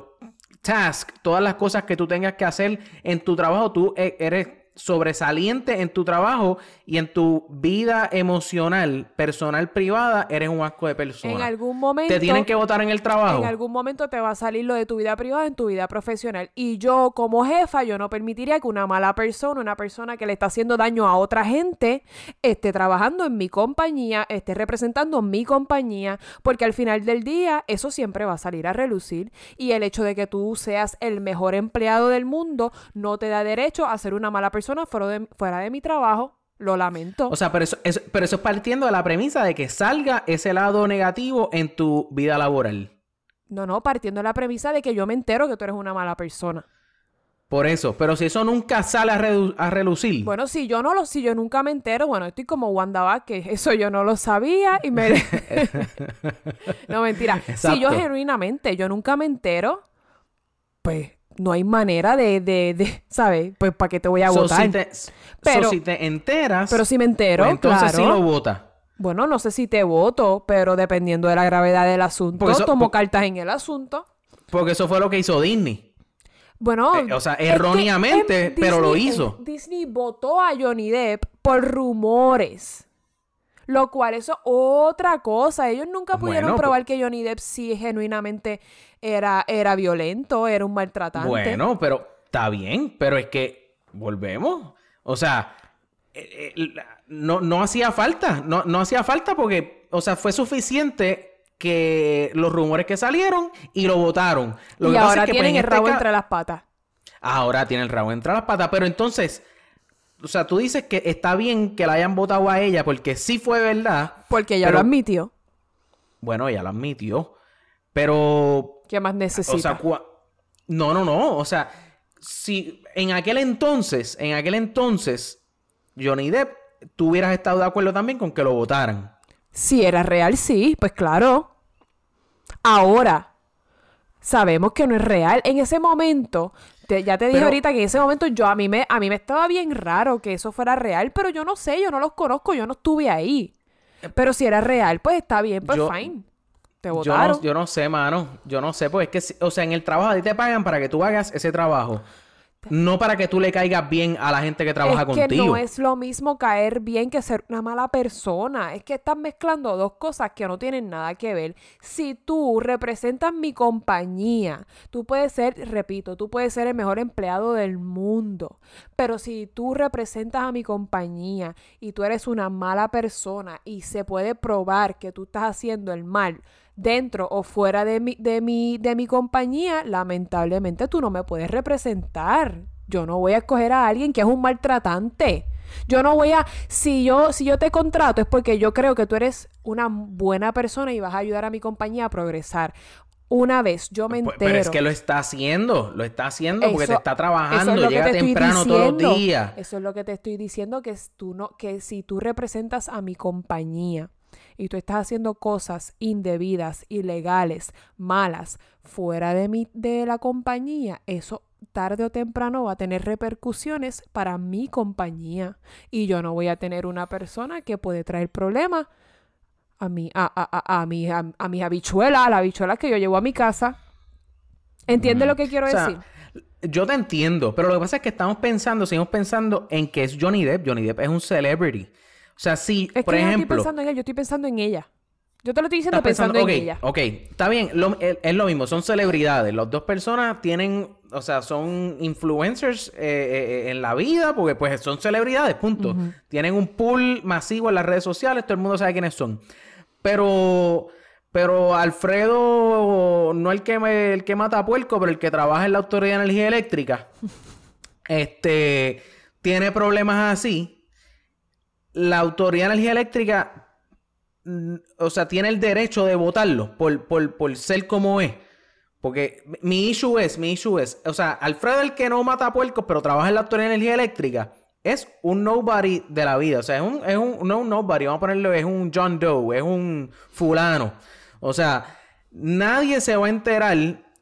task, todas las cosas que tú tengas que hacer en tu trabajo, tú e- eres sobresaliente en tu trabajo y en tu vida emocional, personal, privada, eres un asco de persona. En algún momento. Te tienen que votar en el trabajo. En algún momento te va a salir lo de tu vida privada en tu vida profesional. Y yo, como jefa, yo no permitiría que una mala persona, una persona que le está haciendo daño a otra gente, esté trabajando en mi compañía, esté representando mi compañía, porque al final del día eso siempre va a salir a relucir. Y el hecho de que tú seas el mejor empleado del mundo no te da derecho a ser una mala persona fuera de, fuera de mi trabajo. Lo lamento. O sea, pero eso, eso- pero eso es partiendo de la premisa de que salga ese lado negativo en tu vida laboral. no, no, partiendo de la premisa de que yo me entero que tú eres una mala persona. Por eso, pero si eso nunca sale a, a relucir. Bueno, si yo no lo, si yo nunca me entero, bueno, estoy como Wanda Vázquez, [LAUGHS] eso yo no lo sabía y me... [LAUGHS] no, mentira. Si yo genuinamente, yo nunca me entero, pues no hay manera de, de, de [LAUGHS] ¿sabes? Pues para qué te voy a So, votar. si te, so, Pero- si te enteras, Pero si me entero, pues entonces claro. sí lo vota. Bueno, no sé si te voto, pero dependiendo de la gravedad del asunto, eso- tomo cartas en el asunto. Porque eso fue lo que hizo Disney. Bueno, Eh, o sea, es que, erróneamente, em, pero lo hizo. Disney votó a Johnny Depp por rumores. Lo cual eso es otra cosa. Ellos nunca pudieron Bueno, pues probar que Johnny Depp sí genuinamente era, era violento, era un maltratante. Bueno, pero está bien, pero es que volvemos. O sea, eh, eh, no, no hacía falta, no, no hacía falta porque, o sea, fue suficiente que los rumores que salieron y lo votaron. Lo y que pasa ahora es que, pues, tienen en el este rabo entre las patas. Ahora tiene el rabo entre las patas, pero entonces, o sea, tú dices que está bien que la hayan votado a ella porque sí fue verdad. Porque ella pero- lo admitió. Bueno, ella lo admitió, pero ¿Qué más necesita? O sea, cua- no, no, no. O sea, si en aquel entonces, en aquel entonces, Johnny Depp, tú hubieras estado de acuerdo también con que lo votaran. Si era real, sí, pues claro. Ahora, sabemos que no es real. En ese momento, te- ya te dije Pero- ahorita que en ese momento yo a mí me a mí me estaba bien raro que eso fuera real, pero yo no sé, yo no los conozco, yo no estuve ahí. Pero si era real, pues está bien, pues Yo- fine. Te Yo votaron. no, yo no sé, mano. Yo no sé, pues es que, o sea, en el trabajo a ti te pagan para que tú hagas ese trabajo. No para que tú le caigas bien a la gente que trabaja es que contigo. no es lo mismo caer bien que ser una mala persona. Es que estás mezclando dos cosas que no tienen nada que ver. Si tú representas mi compañía, tú puedes ser, repito, tú puedes ser el mejor empleado del mundo. Pero si tú representas a mi compañía y tú eres una mala persona y se puede probar que tú estás haciendo el mal dentro o fuera de mi, de mi, de mi compañía, lamentablemente tú no me puedes representar. Yo no voy a escoger a alguien que es un maltratante. Yo no voy a, si yo, si yo te contrato es porque yo creo que tú eres una buena persona y vas a ayudar a mi compañía a progresar. Una vez yo me Pues, entero. pero es que lo está haciendo, lo está haciendo porque te está eso trabajando, es lo que llega te temprano todos los días. Eso es lo que te estoy diciendo, que, es tú no, que si tú representas a mi compañía y tú estás haciendo cosas indebidas, ilegales, malas, fuera de, mi, de la compañía, eso tarde o temprano va a tener repercusiones para mi compañía. Y yo no voy a tener una persona que puede traer problemas a, mi, a, a, a, a, mi- a, a mis habichuelas, a las habichuelas que yo llevo a mi casa. ¿Entiendes lo que quiero O sea, decir? Yo te entiendo, pero lo que pasa es que estamos pensando, seguimos pensando en que es Johnny Depp. Johnny Depp es un celebrity. O sea, si, Es por que yo no ejemplo, estoy pensando en él, yo estoy pensando en ella. Yo te lo estoy diciendo pensando, pensando, en ella. ok, está bien, lo- es, es lo mismo, son celebridades. Las dos personas tienen, o sea, son influencers eh, eh, en la vida, porque pues son celebridades, punto. Tienen un pool masivo en las redes sociales, todo el mundo sabe quiénes son. Pero, pero Alfredo, no el que, me- el que mata a puerco, pero el que trabaja en la Autoridad de Energía Eléctrica, [LAUGHS] este, tiene problemas así. La Autoridad de Energía Eléctrica mm, o sea, tiene el derecho de votarlo por, por, por ser como es. Porque mi- issue es, mi issue es, o sea, Alfredo el que no mata puercos, pero trabaja en la Autoridad de Energía Eléctrica, es un nobody de la vida. O sea, es un, es un, no un nobody, vamos a ponerlo, es un John Doe, es un fulano. O sea, nadie se va a enterar.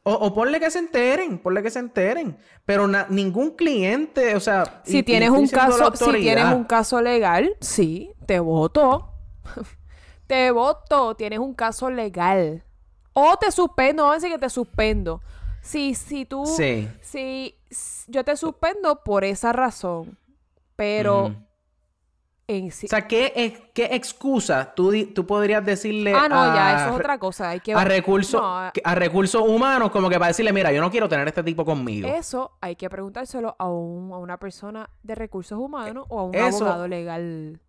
O, o ponle que se enteren, ponle que se enteren. Pero na- ningún cliente, o sea... Si y tienes un caso, si tienes un caso legal, sí, te voto. [LAUGHS] te voto, tienes un caso legal. O te suspendo, vamos a decir que te suspendo. Si, si tú... Sí. Si yo te suspendo por esa razón, pero. En sí... O sea, ¿qué, ex- qué excusa tú, tú podrías decirle ah, no, ya, a eso es otra cosa. Hay que... a recursos No, a- a recursos humanos como que para decirle, mira, yo no quiero tener este tipo conmigo. Eso hay que preguntárselo a, un, a una persona de recursos humanos o a un Eso- abogado legal.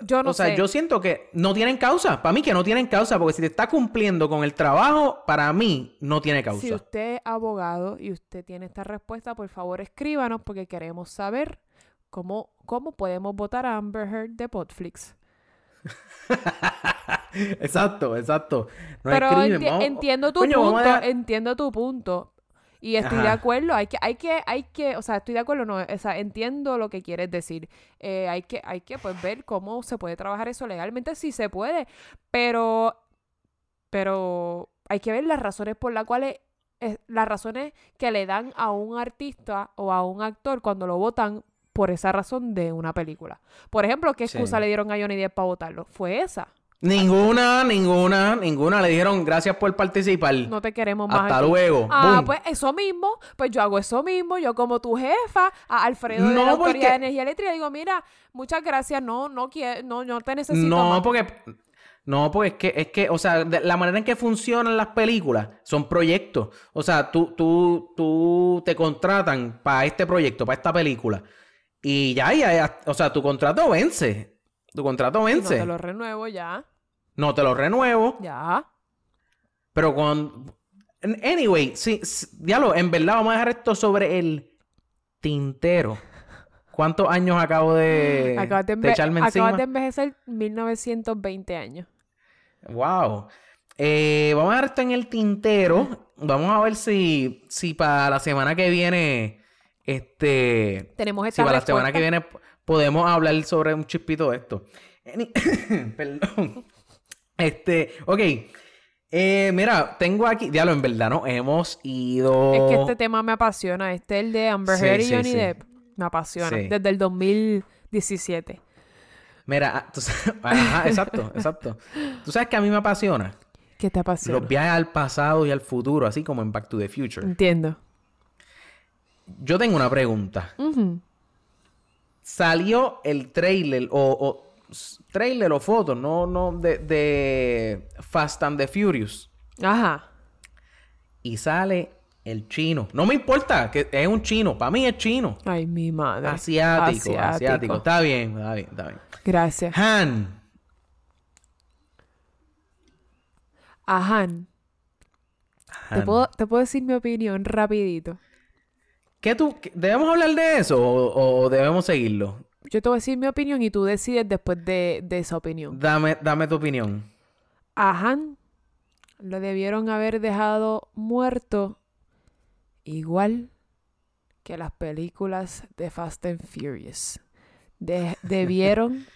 Yo no o sea, sé. yo siento que no tienen causa. Para mí que no tienen causa, porque si te está cumpliendo con el trabajo, para mí no tiene causa. Si usted es abogado y usted tiene esta respuesta, por favor escríbanos porque queremos saber cómo, cómo podemos votar a Amber Heard de Potflix. [LAUGHS] exacto, exacto. No Pero escriben, enti- vamos- entiendo tu Coño, vamos a punto, entiendo tu punto. Y estoy de acuerdo, hay que, hay que, hay que, o sea, estoy de acuerdo, no, o sea, entiendo lo que quieres decir. Eh, hay que, hay que, pues, ver cómo se puede trabajar eso legalmente, si se puede, pero, pero hay que ver las razones por las cuales, eh, las razones que le dan a un artista o a un actor cuando lo votan por esa razón de una película. Por ejemplo, ¿qué Sí. excusa le dieron a Johnny Depp para votarlo? Fue esa. Ninguna, ninguna, ninguna. Le dijeron gracias por participar. No te queremos más. Hasta aquí". luego. Ah, Boom. pues eso mismo, pues yo hago eso mismo, yo como tu jefa, a Alfredo de No, la Autoridad porque- de Energía Eléctrica, digo, mira, muchas gracias, no, no quiero, no, no te necesito No, más. porque. No, porque es que, es que, o sea, de- la manera en que funcionan las películas son proyectos. O sea, tú, tú, tú te contratan para este proyecto, para esta película. Y ya, ya, ya, o sea, tu contrato vence. Tu contrato Y no vence. te lo renuevo ya, No te lo renuevo. ya. Pero con. Anyway, sí, sí, diablo, en verdad vamos a dejar esto sobre el tintero. ¿Cuántos años acabo de, acabas de, de echarme acabas encima? de envejecer 1920 años. Wow. Eh, vamos a dejar esto en el tintero. Vamos a ver si, si para la semana que viene, este, Tenemos si esta para la semana que viene podemos hablar sobre un chispito de esto. [COUGHS] Perdón. Este, ok. Eh, mira, tengo aquí, diablo, en verdad, ¿no? Hemos ido... Es que este tema me apasiona, este el de Amber Sí, Heard y sí, Johnny sí. Depp, me apasiona, desde el 2017. Mira, ah, tú sabes- [LAUGHS] Ajá, exacto, exacto. Tú sabes que a mí me apasiona ¿Qué te apasiona? los viajes al pasado y al futuro, así como en Back to the Future. Entiendo. Yo tengo una pregunta. Salió el trailer o, o trailer o foto, no, no, de, de Fast and the Furious. Ajá. Y sale el chino. No me importa que es un chino. Para mí es chino. Ay, mi madre. Asiático, asiático. Está bien, está bien, está bien. Gracias. Han. Ajá. ¿Te Han. puedo, te puedo decir mi opinión rapidito. ¿Qué tú? ¿Debemos hablar de eso o, o debemos seguirlo? Yo te voy a decir mi opinión y tú decides después de, de esa opinión. Dame, dame tu opinión. A Han lo debieron haber dejado muerto igual que las películas de Fast and Furious. De- [LAUGHS] debieron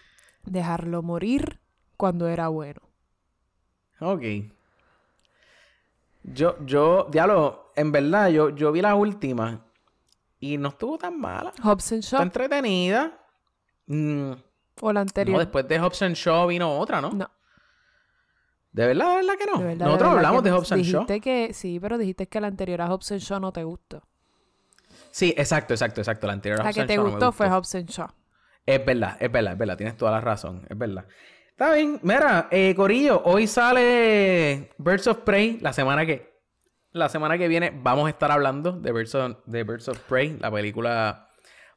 dejarlo morir cuando era bueno. Ok. Yo, yo, diablo, en verdad, yo, yo vi la última y no estuvo tan mala. Hobson Está Shaw entretenida. Mm, o la no, anterior. después de Hobson Shaw vino otra, ¿no? No, ¿De verdad, de verdad que no? de verdad, de Nosotros verdad hablamos de no. Hobson. Dijiste que sí, pero dijiste que la anterior a Hobson Shaw no te gustó. Sí, exacto, exacto, exacto. La anterior a La que te Shaw no gustó fue Hobson Shaw. Es verdad, es verdad, es verdad. Tienes toda la razón, es verdad. Está bien. Mira, eh, Corillo, hoy sale Birds of Prey. La semana que... La semana que viene vamos a estar hablando de Birds of, de Birds of Prey, la película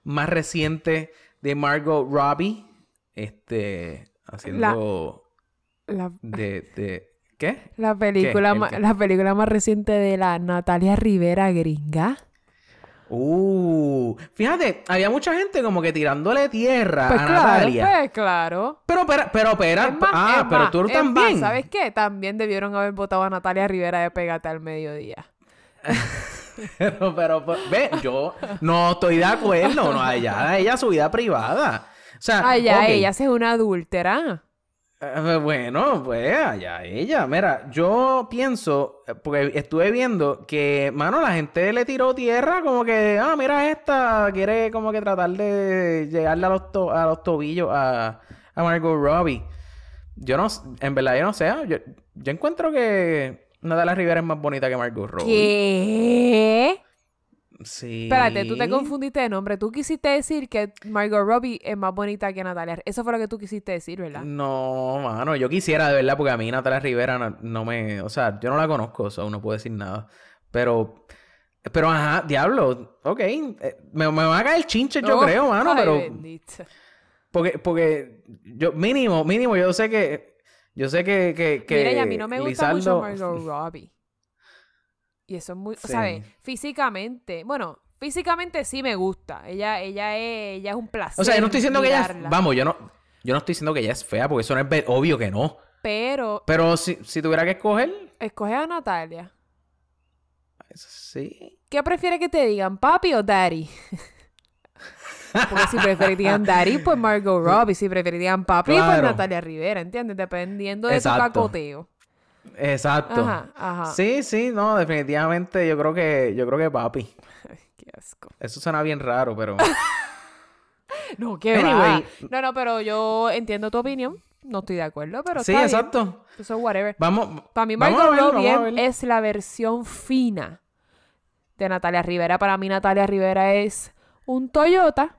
más reciente de Margot Robbie. Este... Haciendo... La, De, de... ¿Qué? la película, la película más reciente de la Natalia Rivera gringa. Uh, fíjate, había mucha gente como que tirándole tierra Pues a claro, Natalia. pues claro. Pero, pero, pero, espera. Es más, ah, es pero más, tú más, también. ¿Sabes qué? También debieron haber votado a Natalia Rivera de Pégate al mediodía. [LAUGHS] Pero, pero, pues, ve, yo no estoy de acuerdo. No, ella, ella su vida privada. O sea, Allá ok, ella es una adúltera. Eh, bueno, pues allá ella. Mira, yo pienso, eh, porque estuve viendo que, mano, la gente le tiró tierra como que, ah, mira esta, quiere como que tratar de llegarle a los, to- a los tobillos a, a Margot Robbie. Yo no, en verdad, yo no sé. Yo, yo encuentro que Natalia Rivera es más bonita que Margot Robbie. ¿Qué? Sí. Espérate, tú te confundiste de nombre. Tú quisiste decir que Margot Robbie es más bonita que Natalia. Eso fue lo que tú quisiste decir, ¿verdad? No, mano, yo quisiera de verdad, porque a mí Natalia Rivera no, no me. O sea, yo no la conozco, o no puedo decir nada. Pero. Pero, ajá, diablo, ok. eh, Me, me va a caer chinche, yo Oh, creo, mano, ay, pero. bendito. Porque, porque yo, mínimo, mínimo, yo sé que. Yo sé que. que, que Mira, y a mí no me gusta mucho Margot [LAUGHS] Robbie. Y eso es muy, Sí. ¿sabes? Físicamente, bueno, físicamente sí me gusta. Ella, ella es, ella es un placer. O sea, yo no estoy diciendo que ella. Vamos, yo no. Yo no estoy diciendo que ella es fea, porque eso no es obvio que no. Pero Pero si, si tuviera que escoger. escoge a Natalia. Sí. ¿Qué prefieres que te digan, papi o daddy? [LAUGHS] Porque si preferirían daddy, pues Margot [LAUGHS] Robbie. Si preferirían papi, pues. Natalia Rivera, ¿entiendes? Dependiendo de Exacto. tu cacoteo. Exacto. Ajá, ajá. Sí, sí, no, definitivamente yo creo que. Yo creo que papi. Ay, qué asco. Eso suena bien raro, pero. [LAUGHS] No, qué Anyway. va. No, no, pero yo entiendo tu opinión. No estoy de acuerdo, pero sí, está bien. exacto. Eso, whatever. Vamos. Para mí, Margot ver, Robbie es la versión fina de Natalia Rivera. Para mí, Natalia Rivera es un Toyota.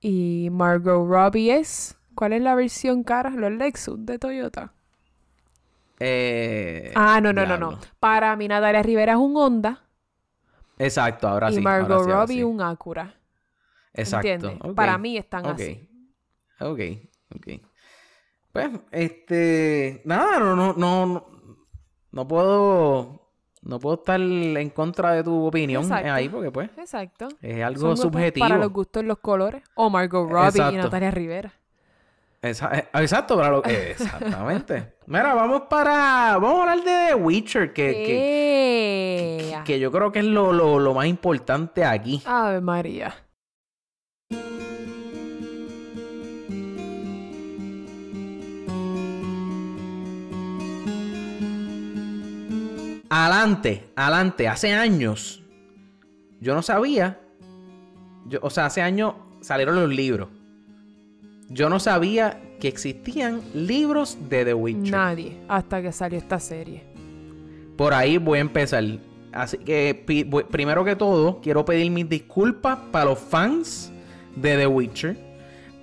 Y Margot Robbie es. ¿Cuál es la versión cara? Los Lexus de Toyota. Eh, Ah, no, no, no, no. Para mí, Natalia Rivera es un Honda. Exacto, ahora y sí. Margot ahora sí, ahora Robbie sí. un Acura. Exacto. Para mí están ok, así. Ok, ok. Pues, este. Nada, no, no, no. no- puedo. No puedo estar en contra de tu opinión Exacto. ahí, porque pues Exacto. es algo Son subjetivo. Para los gustos los colores. O Margot Robbie y. Natalia Rivera. Eh, exacto, para lo- eh, [LAUGHS] exactamente. Mira, vamos para. Vamos a hablar de The Witcher, que, que, ¡Ea! que yo creo que es lo, lo, lo más importante aquí. Ave María. Adelante, adelante. Hace años, yo no sabía. Yo, o sea, hace años salieron los libros. Yo no sabía que existían libros de The Witcher. Nadie. Hasta que salió esta serie. Por ahí voy a empezar. Así que voy- primero que todo, quiero pedir mis disculpas para los fans de The Witcher.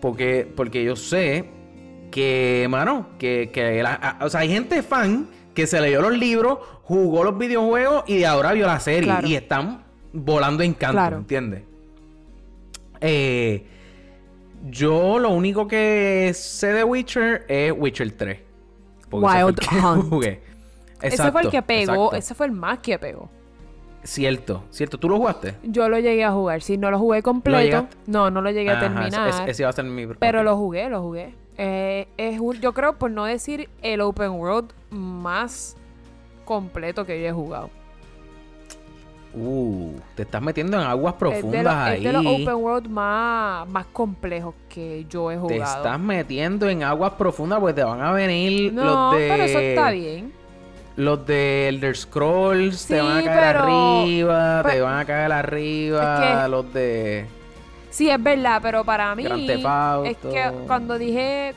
Porque, porque yo sé que, mano, que, que la- a- o sea, hay gente fan que se leyó los libros, jugó los videojuegos y de ahora vio la serie. Claro. Y están volando en canto, Claro. ¿entiendes? Eh, yo lo único que sé de Witcher es Witcher 3. Porque ese fue el Wild que [LAUGHS] Hunt. jugué. ese fue el que pegó. exacto. Ese fue el más que pegó. Cierto, cierto. ¿Tú lo jugaste? Yo lo llegué a jugar. Si no lo jugué completo. No, no lo llegué a terminar. Ese, ese iba a ser mi... Pero lo jugué, lo jugué. Eh, es un- yo creo, por no decir el open world más completo que yo he jugado. Uh, te estás metiendo en aguas Es profundas de, ahí. es de los open world más, más complejos que yo he te jugado. estás metiendo en aguas profundas porque te van a venir no, los de... pero eso está bien. Los de Elder Scrolls te van a caer pero- arriba, te pero- van a caer arriba, Es que- los de... Sí, es verdad, pero para mí es que cuando dije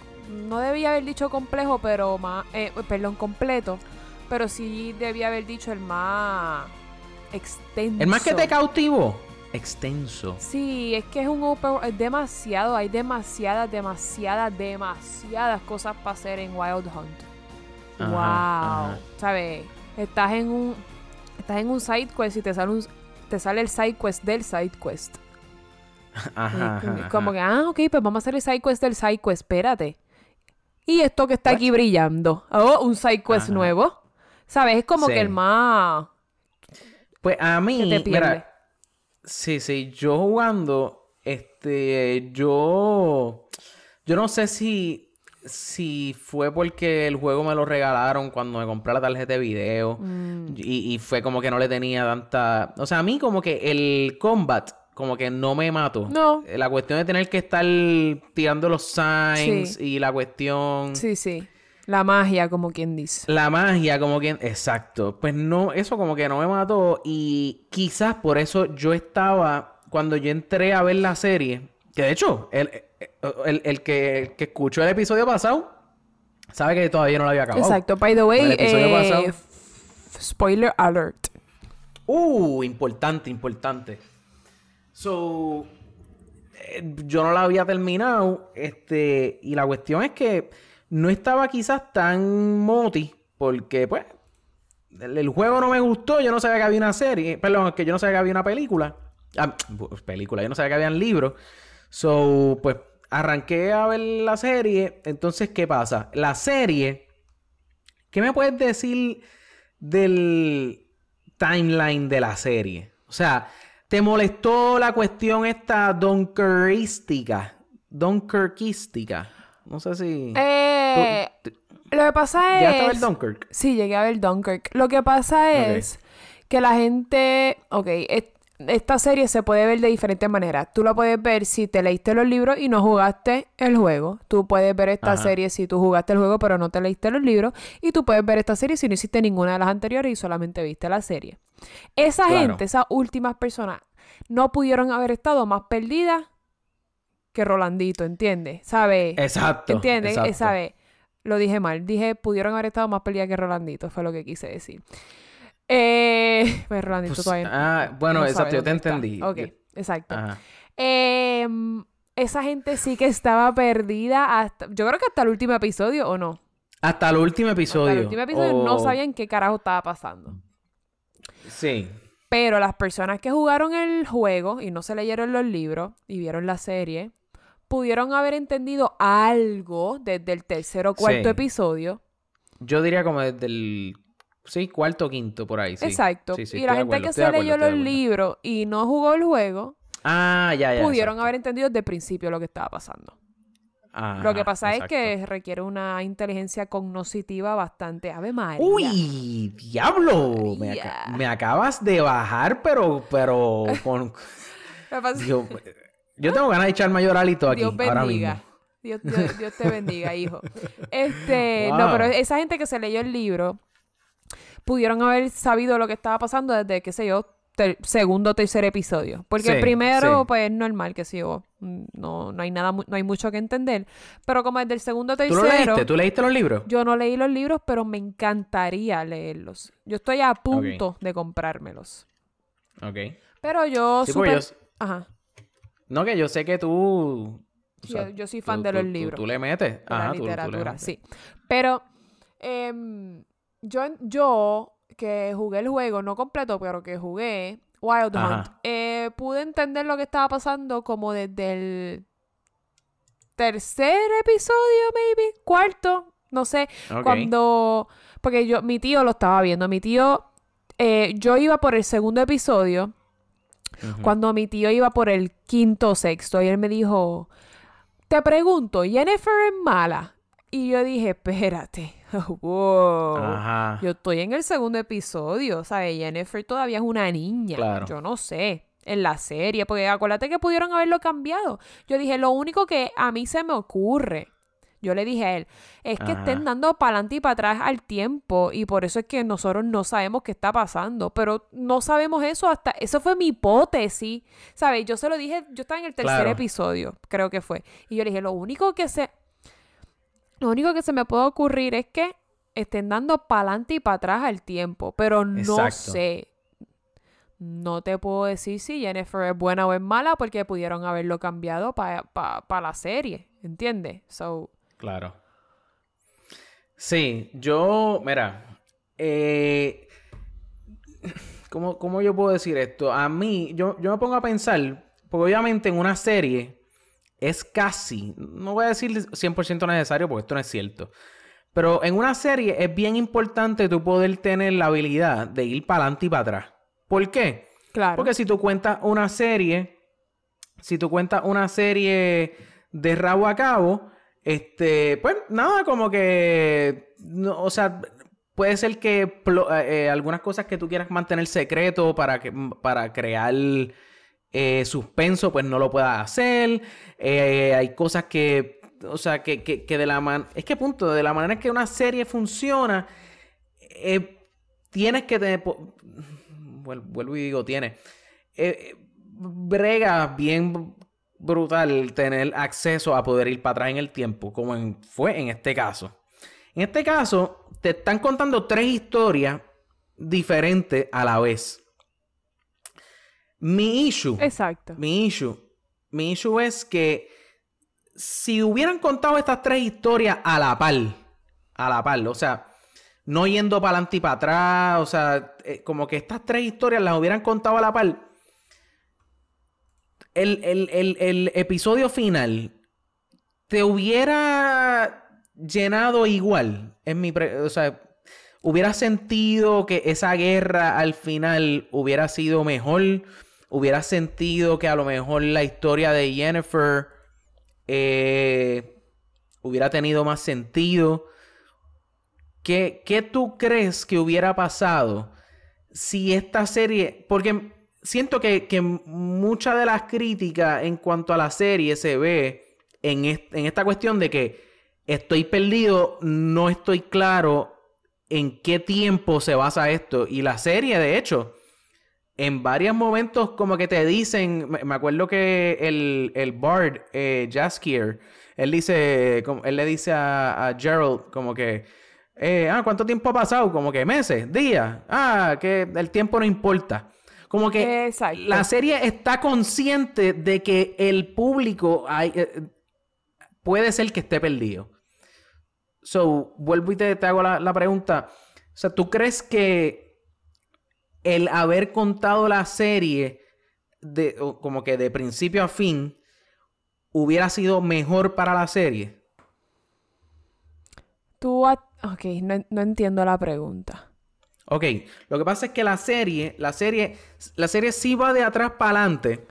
no debía haber dicho complejo, pero más eh, perdón, completo, pero sí debía haber dicho el más extenso. El más que te cautivó, extenso. Sí, es que es un open es demasiado, hay demasiadas, demasiadas, demasiadas cosas para hacer en Wild Hunt. Ajá, wow, ajá. ¿sabes? Estás en un estás en un side quest y te sale un te sale el side quest del side quest. Ajá, [LAUGHS] Y ajá, como que, ah, ok, pues vamos a hacer el side quest del side quest, espérate. Y esto que está aquí brillando. Oh, un side quest nuevo. ¿Sabes? Es como Sí. que el más. Pues a mí, te mira, sí, sí, yo jugando, este, yo, yo no sé si, si fue porque el juego me lo regalaron cuando me compré la tarjeta de video mm, y, y fue como que no le tenía tanta, o sea, a mí como que el combat como que no me mató. No. La cuestión de tener que estar tirando los signs Sí. y la cuestión... Sí, sí. La magia, como quien dice. La magia, como que... Exacto. Pues no, eso como que no me mató. Y quizás por eso yo estaba... Cuando yo entré a ver la serie... Que de hecho, el, el, el que, el que escuchó el episodio pasado... sabe que todavía no lo había acabado. Exacto. By the way, eh, pasado- spoiler alert. Uh, importante, importante. So, eh, yo no la había terminado, este, y la cuestión es que no estaba quizás tan moti, porque, pues, el, juego no me gustó, yo no sabía que había una serie, perdón, que yo no sabía que había una película. Ah, película, yo no sabía que habían libros. So, pues, arranqué a ver la serie, entonces, ¿qué pasa? La serie, ¿qué me puedes decir del timeline de la serie? O sea, ¿te molestó la cuestión esta Dunkerística? Dunkerquística. No sé si... Eh, ¿Tú- tú- lo que pasa ¿Llegaste a ver es... Dunkirk? Sí, llegué a ver Dunkirk. Lo que pasa es que la gente... Ok, es- esta serie se puede ver de diferentes maneras. Tú la puedes ver si te leíste los libros y no jugaste el juego. Tú puedes ver esta Ajá. serie si tú jugaste el juego pero no te leíste los libros. Y tú puedes ver esta serie si no hiciste ninguna de las anteriores y solamente viste la serie. Esa Claro. gente, esas últimas personas, no pudieron haber estado más perdidas que Rolandito, ¿entiendes? ¿Sabes? Exacto. ¿Entiendes? exacto. Lo dije mal. Dije, pudieron haber estado más perdidas que Rolandito. Fue lo que quise decir. Eh, [LAUGHS] pues Rolandito Pues, todavía ah, bueno, no exacto, yo te está. entendí. Ok, Yo- exacto. Ajá. Em, esa gente sí que estaba perdida hasta... Yo creo que hasta el último episodio, ¿o no? Hasta el último episodio. Hasta el último episodio no O- sabían qué carajo estaba pasando. Sí. Pero las personas que jugaron el juego y no se leyeron los libros y vieron la serie, pudieron haber entendido algo desde el tercer o cuarto Sí. episodio. Yo diría como desde el... Sí, cuarto o quinto, por ahí, sí. Exacto. Sí, y la gente acuerdo, que se acuerdo, leyó los libros y no jugó el juego, Ah, ya, ya. pudieron exacto. haber entendido desde el principio lo que estaba pasando. Ajá, lo que pasa exacto. es que requiere una inteligencia cognoscitiva bastante. Ave María. ¡Uy! ¡Diablo! Me, María. aca- me acabas de bajar, pero... Pero... Con... [LAUGHS] Dios, yo tengo ganas de echarme a llorar y todo aquí, Dios ahora bendiga. mismo. Dios, Dios- Dios te bendiga, hijo. Este, no, pero esa gente que se leyó el libro pudieron haber sabido lo que estaba pasando desde, qué sé yo, ter- segundo o tercer episodio. Porque el primero, sí. pues es normal que sí, yo, mm, no, no hay nada, no hay mucho que entender. Pero como desde el segundo o ¿Tú tercero. lo leíste? ¿Tú leíste los libros? Yo no leí los libros, pero me encantaría leerlos. Yo estoy a punto de comprármelos. Ok. Pero yo Sí, porque yo... Ajá. No, que yo sé que tú... o Yo- sea, yo soy tú- fan de los tú- libros. Tú, le metes. de la Ajá, le literatura, metes. sí. Pero em, yo, yo que jugué el juego, no completo, pero que jugué Wild Ajá. Hunt, eh, pude entender lo que estaba pasando como desde el tercer episodio, maybe, cuarto, no sé, cuando, porque yo, mi tío lo estaba viendo, mi tío, eh, yo iba por el segundo episodio, Cuando mi tío iba por el quinto o sexto y él me dijo, te pregunto, ¿Jennifer es mala? Y yo dije, espérate, [LAUGHS] wow. Ajá. Yo estoy en el segundo episodio, ¿sabes? Jennifer todavía es una niña. Claro. Yo no sé. En la serie, porque acuérdate que pudieron haberlo cambiado. Yo dije, lo único que a mí se me ocurre, yo le dije a él, es que Ajá. estén dando para adelante y para atrás al tiempo. Y por eso es que nosotros no sabemos qué está pasando. Pero no sabemos eso hasta. Eso fue mi hipótesis. ¿Sabes? Yo se lo dije, yo estaba en el tercer Claro. episodio, creo que fue. Y yo le dije, lo único que se. Lo único que se me puede ocurrir es que estén dando para adelante y para atrás al tiempo, pero no sé. No te puedo decir si Jennifer es buena o es mala porque pudieron haberlo cambiado para la serie, ¿entiendes? So, Claro. Sí, yo, mira, eh, ¿cómo, cómo yo puedo decir esto? A mí, yo, yo me pongo a pensar, porque obviamente en una serie es casi, no voy a decir 100% necesario porque esto no es cierto, pero en una serie es bien importante tú poder tener la habilidad de ir para adelante y para atrás. ¿Por qué? claro. Porque si tú cuentas una serie, si tú cuentas una serie de rabo a cabo, este, pues nada, como que, no, o sea, puede ser que eh, eh, algunas cosas que tú quieras mantener secreto para, que, para crear eh, suspenso, pues no lo puedas hacer. Eh, hay cosas que, o sea, que, que, que de la man... Es que punto, de la manera en que una serie funciona, tienes que Vuelvo y digo, tienes. Brega bien brutal tener acceso a poder ir para atrás en el tiempo, como en- fue en este caso. En este caso, te están contando tres historias diferentes a la vez. Mi issue, Exacto. mi issue, mi issue es que si hubieran contado estas tres historias a la par, a la par, o sea, no yendo para adelante y para atrás, o sea, eh, como que estas tres historias las hubieran contado a la par, el, el- el- el episodio final te hubiera llenado igual, en mi, o sea, hubiera sentido que esa guerra al final hubiera sido mejor, hubiera sentido que a lo mejor la historia de Jennifer eh, hubiera tenido más sentido. ¿Qué, ¿Qué tú crees que hubiera pasado si esta serie... Porque siento que, que mucha de las críticas en cuanto a la serie se ve en, est- en esta cuestión de que estoy perdido, no estoy claro en qué tiempo se basa esto. Y la serie, de hecho, en varios momentos como que te dicen, me, acuerdo que el, el Bard, eh, Jaskier, él dice, él le dice a, a Gerald como que, eh, ah, ¿cuánto tiempo ha pasado? Como que meses, días, ah, que el tiempo no importa. Como que Exacto. la serie está consciente de que el público hay, eh, puede ser que esté perdido. So, vuelvo y te, te hago la, la pregunta. O sea, ¿tú crees que el haber contado la serie de, o como que de principio a fin hubiera sido mejor para la serie? Tú... Ok, no, no entiendo la pregunta. Ok, lo que pasa es que la serie, la serie, la serie sí va de atrás para adelante,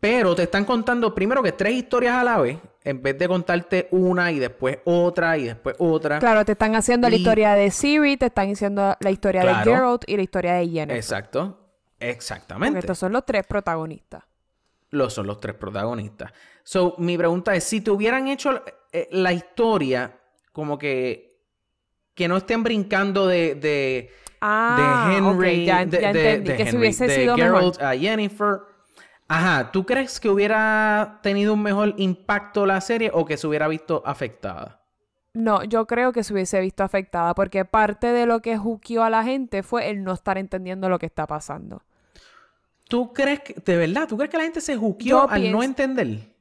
pero te están contando primero que tres historias a la vez, en vez de contarte una y después otra y después otra. Claro, te están haciendo la historia de Siri, te están diciendo la historia Claro. de Geralt y la historia de Jennifer. Exacto, Porque exactamente. estos son los tres protagonistas. Los son los tres protagonistas. So, mi pregunta es, si te hubieran hecho eh, la historia como que que no estén brincando de, de, Ah, de Henry, ok, ya, de, ya de- entendí. de que si Henry, hubiese de sido Geralt mejor. a Jennifer. Ajá, ¿tú crees que hubiera tenido un mejor impacto la serie o que se hubiera visto afectada? No, yo creo que se hubiese visto afectada porque parte de lo que juqueó a la gente fue el no estar entendiendo lo que está pasando. ¿Tú crees que, de verdad, tú crees que la gente se juqueó al no entender?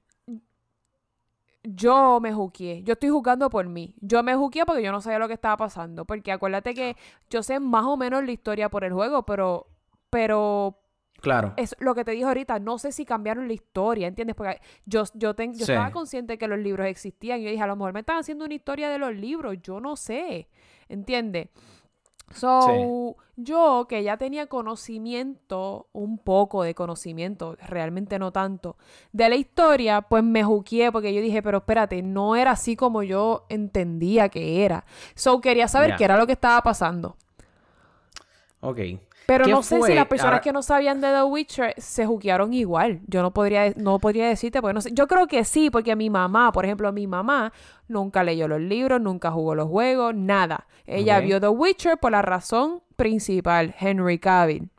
Yo me juqueé. Yo estoy jugando por mí. Yo me juqueé porque yo no sabía lo que estaba pasando. Porque acuérdate que yo sé más o menos la historia por el juego, pero. Pero. Claro. Es lo que te dije ahorita. No sé si cambiaron la historia, ¿entiendes? Porque yo, yo, ten- yo Sí. estaba consciente que los libros existían. Y yo dije, a lo mejor me están haciendo una historia de los libros. Yo no sé. ¿Entiendes? So, yo que ya tenía conocimiento, un poco de conocimiento, realmente no tanto, de la historia, pues me juqueé porque yo dije, pero espérate, no era así como yo entendía que era. So, quería saber qué era lo que estaba pasando. Ok. Pero ¿Qué no sé si las personas Ahora- que no sabían de The Witcher se juquearon igual. Yo no podría, no podría decirte, porque no sé. Yo creo que sí, porque mi mamá, por ejemplo, mi mamá nunca leyó los libros, nunca jugó los juegos, nada. Ella vio The Witcher por la razón principal, Henry Cavill.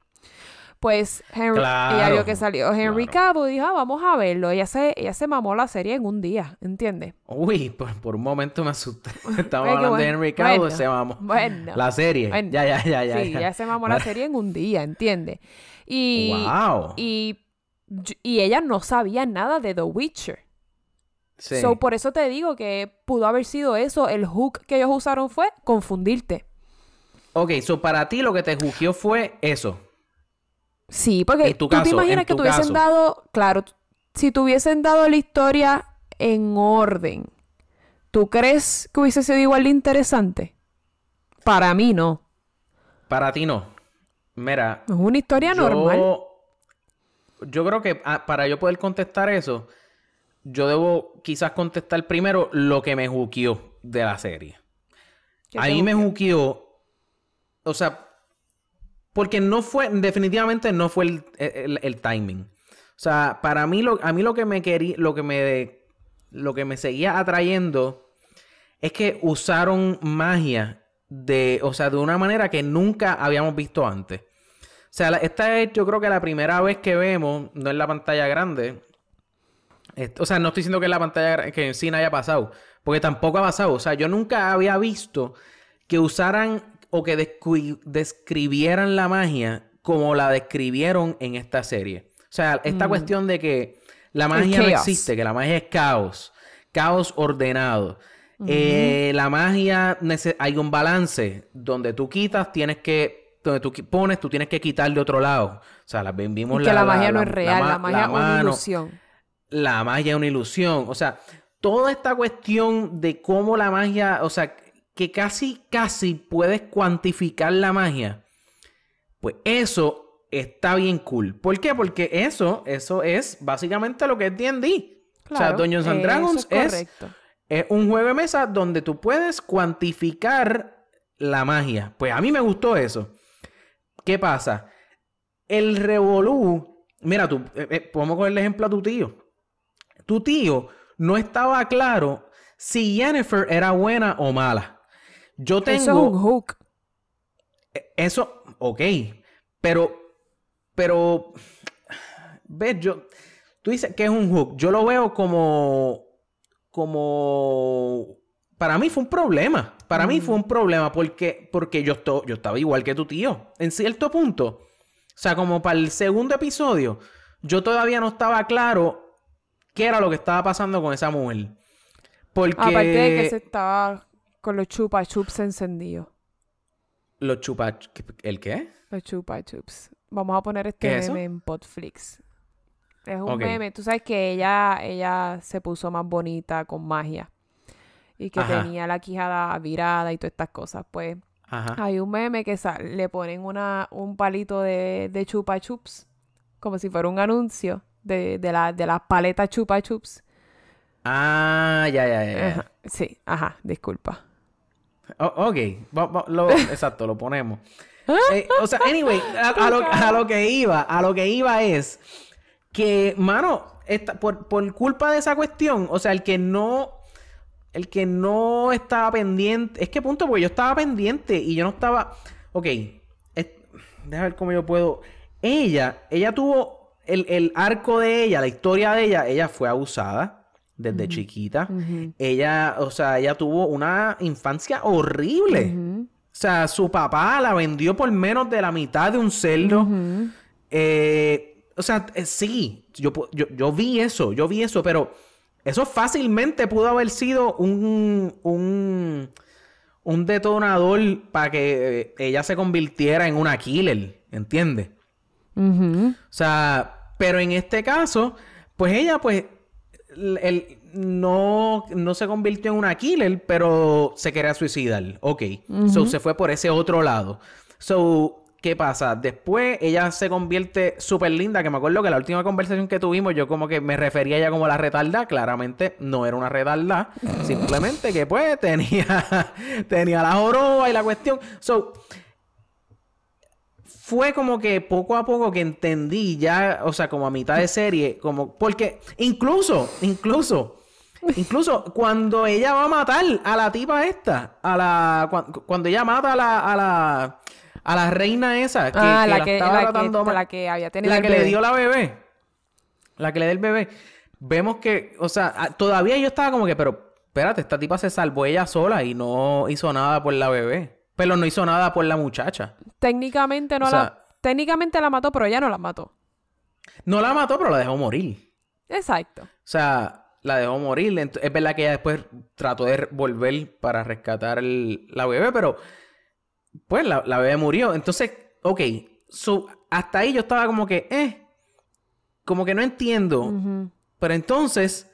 Pues Henry, ella Claro, vio que salió Henry claro. Cavill y dijo, ah, vamos a verlo. Ella se, ella se mamó la serie en un día, ¿entiendes? Uy, por, por un momento me asusté. [LAUGHS] Estamos Ay, hablando de. Henry Cavill, Bueno, se mamó. bueno. La serie. Ya, ya, ya, ya. sí, ya. ella se mamó la [LAUGHS] serie en un día, ¿entiendes? Y, Wow. y, y ella no sabía nada de The Witcher. Sí. So, por eso te digo que pudo haber sido eso. El hook que ellos usaron fue confundirte. Ok, so para ti lo que te jugió fue eso. Sí, porque tú caso, te imaginas que tu tuviesen caso. dado, claro, si tuviesen dado la historia en orden, ¿tú crees que hubiese sido igual de interesante? Para mí no. Para ti no. Mira. Es una historia normal. Yo, creo que ah, para yo poder contestar eso, yo debo quizás contestar primero lo que me juqueó de la serie. ¿Qué te Ahí me juqueó. O sea, porque no fue, definitivamente no fue el, el- timing. O sea, para mí, lo, a mí lo que me quería, lo que me, lo que me seguía atrayendo es que usaron magia de, o sea, de una manera que nunca habíamos visto antes. O sea, esta es yo creo que la primera vez que vemos, no en la pantalla grande, O sea, no estoy diciendo que en la pantalla que en cine haya pasado, porque tampoco ha pasado. O sea, yo nunca había visto que usaran o que descri- describieran la magia como la describieron en esta serie. O sea, esta cuestión de que la magia no existe, que la magia es caos, caos ordenado. Eh, la magia, hay un balance donde tú quitas, tienes que, donde tú pones, tú tienes que quitar de otro lado. O sea, la, vimos Y que la, magia no la- es real, la, ma- magia es una ilusión. la magia es una ilusión. O sea, toda esta cuestión de cómo la magia, o sea, que casi, casi puedes cuantificar la magia, pues eso está bien cool. ¿Por qué? Porque eso, eso es básicamente lo que es D&D. o sea, Claro, Dungeons and Dragons es es un juego de mesa donde tú puedes cuantificar la magia. Pues a mí me gustó eso. ¿Qué pasa? El revolú, mira, tú, eh, eh, podemos coger el ejemplo a tu tío. Tu tío no estaba claro si Jennifer era buena o mala. Yo tengo Eso es un hook. eso, ok, pero, pero, ves, yo, tú dices que es un hook, yo lo veo como, como, para mí fue un problema, para mí fue un problema porque, porque yo, esto- yo estaba igual que tu tío, en cierto punto, o sea, como para el segundo episodio, yo todavía no estaba claro qué era lo que estaba pasando con esa mujer. Porque Aparte de que se estaba con los chupa chups encendidos. los chupa... ¿El qué? Los chupa chups. Vamos a poner este meme en Podflix. Es un meme. Tú sabes que ella, ella se puso más bonita con magia. Y que Ajá. tenía la quijada virada y todas estas cosas. Pues Ajá. hay un meme que sa- le ponen una, un palito de, de chupa chups. Como si fuera un anuncio de, de, la, de las paletas chupa chups. Ah, ya, ya, ya. ya. Ajá. Sí, ajá, disculpa. O- ok, Va- va- lo- [LAUGHS] exacto, lo ponemos. Eh, o sea, anyway, a, a lo, a lo que iba, a lo que iba es que, mano, esta- por, por culpa de esa cuestión, o sea, el que no, el que no estaba pendiente, es que punto, porque yo estaba pendiente y yo no estaba, ok, es- déjame ver cómo yo puedo, ella, ella tuvo el, el arco de ella, la historia de ella, ella fue abusada desde chiquita, ella, o sea, ella tuvo una infancia horrible. O sea, su papá la vendió por menos de la mitad de un cerdo. Eh, o sea, eh, sí, yo, yo, yo vi eso, yo vi eso, pero eso fácilmente pudo haber sido un, un, un detonador para que eh, ella se convirtiera en una killer, ¿entiendes? O sea, pero en este caso, pues ella, pues, no, no se convirtió en una killer, pero se quería suicidar. Ok. So, se fue por ese otro lado. So, ¿qué pasa? Después ella se convierte súper linda, que me acuerdo que la última conversación que tuvimos, yo como que me refería a ella como la retarda. Claramente no era una retarda. [LAUGHS] simplemente que, pues, tenía, [LAUGHS] tenía la joroba y la cuestión. So, fue como que poco a poco que entendí ya, o sea, como a mitad de serie, como, porque incluso, incluso, incluso cuando ella va a matar a la tipa esta, a la, cuan- cuando, ella mata a la, a la, a la reina esa, que, ah, que la, que, estaba la, que, tratando mal- la que había tenido la el que le dio la bebé, la que le dio el bebé, vemos que, o sea, a- todavía yo estaba como que, pero, espérate, esta tipa se salvó ella sola y no hizo nada por la bebé, pero no hizo nada por la muchacha. Técnicamente no O sea- la... Técnicamente la mató, pero ella no la mató. No la mató, pero la dejó morir. Exacto. O sea, la dejó morir. Es verdad que ella después trató de volver para rescatar el- la bebé, pero pues la, la bebé murió. Entonces, ok, so, hasta ahí yo estaba como que, eh, como que no entiendo. Pero entonces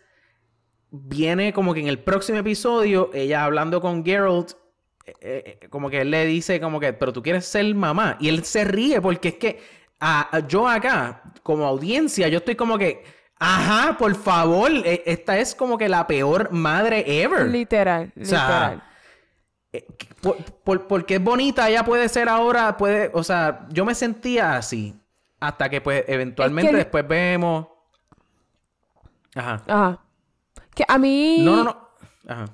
viene como que en el próximo episodio, ella hablando con Geralt, eh, eh, como que él le dice como que, pero tú quieres ser mamá. Y él se ríe porque es que a- a- yo acá, como audiencia, yo estoy como que, ajá, por favor, eh, esta es como que la peor madre ever. Literal, O sea, literal. Eh, por- por- porque es bonita, ella puede ser ahora, puede, o sea, yo me sentía así. Hasta que pues eventualmente después vemos... Ajá. Ajá. Que a mí... No, no, no. Ajá.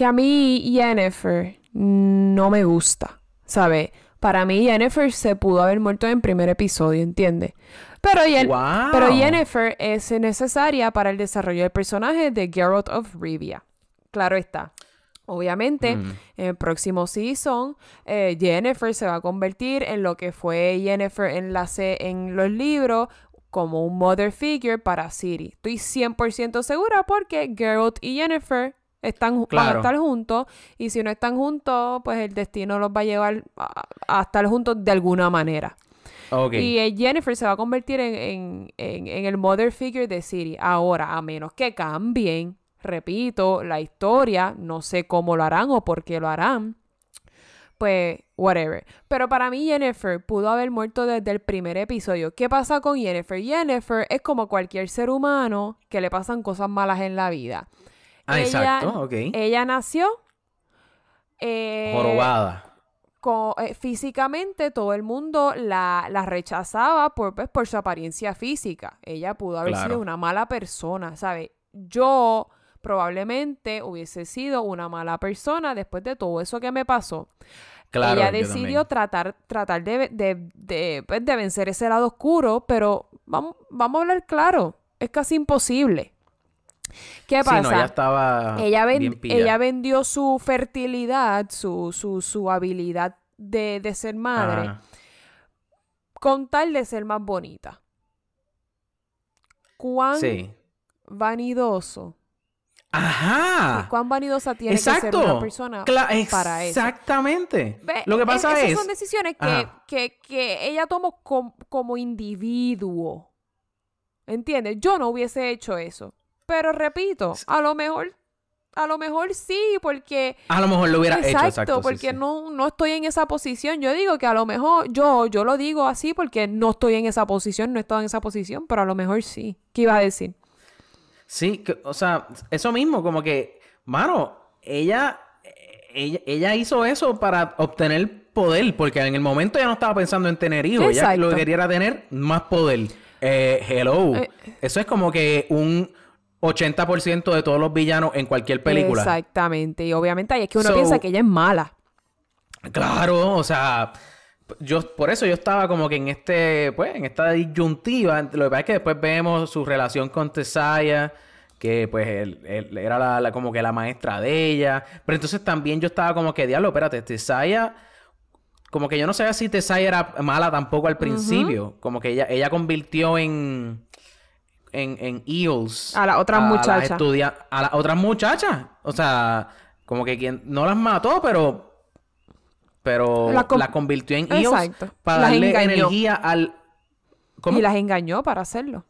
Que a mí Jennifer no me gusta, ¿sabes? Para mí Jennifer se pudo haber muerto en primer episodio, ¿entiendes? Pero, Yen- Wow. pero Yennefer es necesaria para el desarrollo del personaje de Geralt of Rivia. Claro está. Obviamente, Mm. en el próximo season, eh, Yennefer se va a convertir en lo que fue Yennefer en, la se- en los libros como un mother figure para Ciri. Estoy 100% segura porque Geralt y Yennefer están, van a estar juntos y si no están juntos, pues el destino los va a llevar a, a estar juntos de alguna manera. Y eh, Jennifer se va a convertir en, en- en- en el mother figure de Siri. Ahora, a menos que cambien, repito, la historia, no sé cómo lo harán o por qué lo harán. Pues, whatever. Pero para mí, Jennifer pudo haber muerto desde el primer episodio. ¿Qué pasa con Jennifer? Jennifer es como cualquier ser humano que le pasan cosas malas en la vida. Ah, Ella- exacto, ok. Ella nació. eh, Jorobada. eh, físicamente todo el mundo la, la rechazaba por, pues, por su apariencia física. Ella pudo haber Claro. sido una mala persona, ¿sabes? Yo probablemente hubiese sido una mala persona después de todo eso que me pasó. Claro, Ella decidió tratar, tratar de, de, de, pues, de vencer ese lado oscuro, pero vamos, vamos a hablar claro, es casi imposible. ¿Qué Sí, pasa? no, ella estaba ella, ella vendió su fertilidad, su, su, su habilidad de, de ser madre, con tal de ser más bonita. ¿Cuán Sí. vanidoso? Ajá. ¿Cuán vanidosa tiene que ser Exacto. una persona Cla- para eso? Exactamente. Lo que es- pasa esas es. son decisiones que, que, que ella tomó com- como individuo. ¿Entiendes? Yo no hubiese hecho eso. Pero repito, a lo mejor, a lo mejor sí, porque A lo mejor lo hubiera exacto, hecho, exacto. porque sí. No, no estoy en esa posición. Yo digo que a lo mejor, yo, yo lo digo así porque no estoy en esa posición, no he estado en esa posición, pero a lo mejor sí. ¿Qué iba a decir? Sí, que- o sea, eso mismo, como que, mano, ella, ella, ella hizo eso para obtener poder, porque en el momento ella no estaba pensando en tener hijos, ella Exacto. lo que quería era tener más poder. Eh, hello, Eh. eso es como que un 80% de todos los villanos en cualquier película. Exactamente. Y obviamente ahí es que uno So- piensa que ella es mala. Claro, o sea, yo por eso yo estaba como que en este, pues, en esta disyuntiva. Lo que pasa es que después vemos su relación con Tesaya, que pues él, él era la, la- como que la maestra de ella. Pero entonces también yo estaba como que, diablo, espérate, Tesaya, como que yo no sabía si Tesaya era mala tampoco al principio. Como que ella, ella convirtió en en, en Eels A las otras las muchachas. estudia- a las otras muchachas. O sea, como que quien no las mató, pero pero Las las convirtió en Eels Exacto. para Las darle engañó. energía al ¿Cómo? Y las engañó para hacerlo.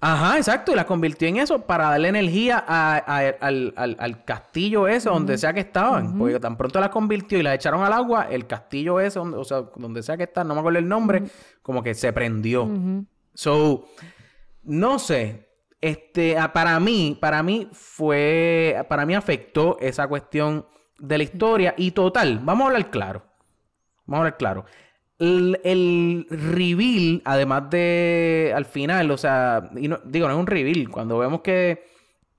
Ajá, exacto, y las convirtió en eso para darle energía a- a- al, al- al castillo ese, donde sea que estaban. Porque tan pronto las convirtió y las echaron al agua, el castillo ese, donde, o sea, donde sea que están, no me acuerdo el nombre, como que se prendió. So, no sé. Este, ah, para mí, para mí fue, para mí afectó esa cuestión de la historia y total, vamos a hablar claro. Vamos a hablar claro. El, el reveal, además de al final, o sea, y no- digo, no es un reveal. Cuando vemos que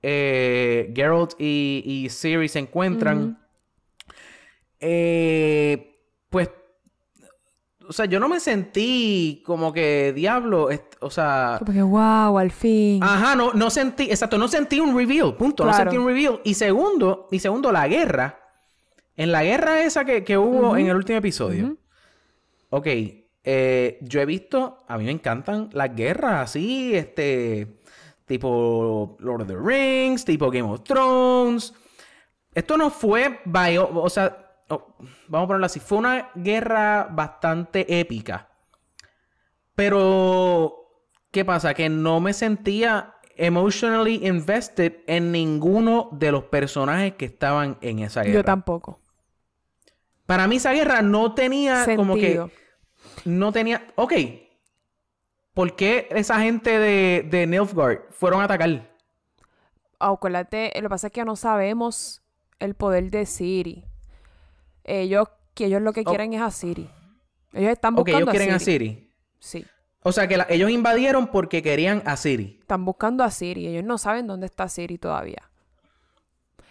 eh, Geralt y, y Ciri se encuentran, eh, pues, o sea, yo no me sentí como que diablo, o sea, Porque, wow, al fin. Ajá, no, no sentí, exacto, no sentí un reveal, punto, no sentí un reveal. Y segundo, y segundo, la guerra. En la guerra esa que, que hubo en el último episodio. Ok, eh, yo he visto, a mí me encantan las guerras así, este, tipo Lord of the Rings, tipo Game of Thrones. Esto no fue, o sea, oh, vamos a ponerlo así, fue una guerra bastante épica. Pero, ¿qué pasa? Que no me sentía emotionally invested en ninguno de los personajes que estaban en esa guerra. Yo tampoco. Para mí esa guerra no tenía como que... No tenía... Ok. ¿Por qué esa gente de, de Nilfgaard fueron a atacar? Acuérdate, lo que pasa es que no sabemos el poder de Siri. Ellos, que ellos lo que Oh. quieren es a Siri. Ellos están buscando ellos quieren a a Siri. Siri. Sí. O sea que la- ellos invadieron porque querían a Siri. Están buscando a Siri. Ellos no saben dónde está Siri todavía.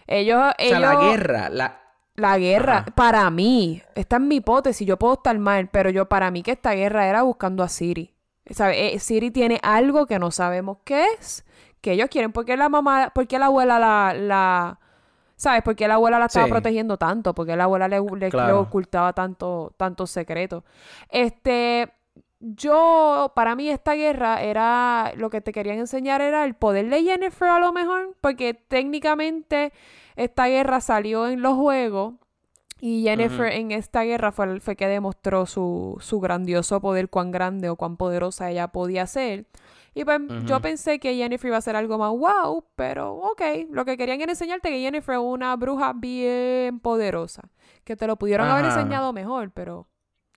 Ellos, O sea, la ellos- guerra, la... La guerra, Ajá. para mí, esta es mi hipótesis, yo puedo estar mal, pero yo para mí que esta guerra era buscando a Siri. ¿Sabe? Eh, Siri tiene algo que no sabemos qué es, que ellos quieren. ¿Por qué la mamá, por qué la abuela la, la ¿sabes? ¿Por qué la abuela la estaba Sí. protegiendo tanto? ¿Por qué la abuela le, le- ocultaba tanto, tantos secretos? Este, yo, para mí esta guerra era, lo que te querían enseñar era el poder de Jennifer a lo mejor, porque técnicamente esta guerra salió en los juegos y Jennifer en esta guerra fue, fue que demostró su, su grandioso poder, cuán grande o cuán poderosa ella podía ser. Y pues yo pensé que Jennifer iba a ser algo más wow, pero ok, lo que querían era enseñarte que Jennifer es una bruja bien poderosa, que te lo pudieron haber enseñado mejor, pero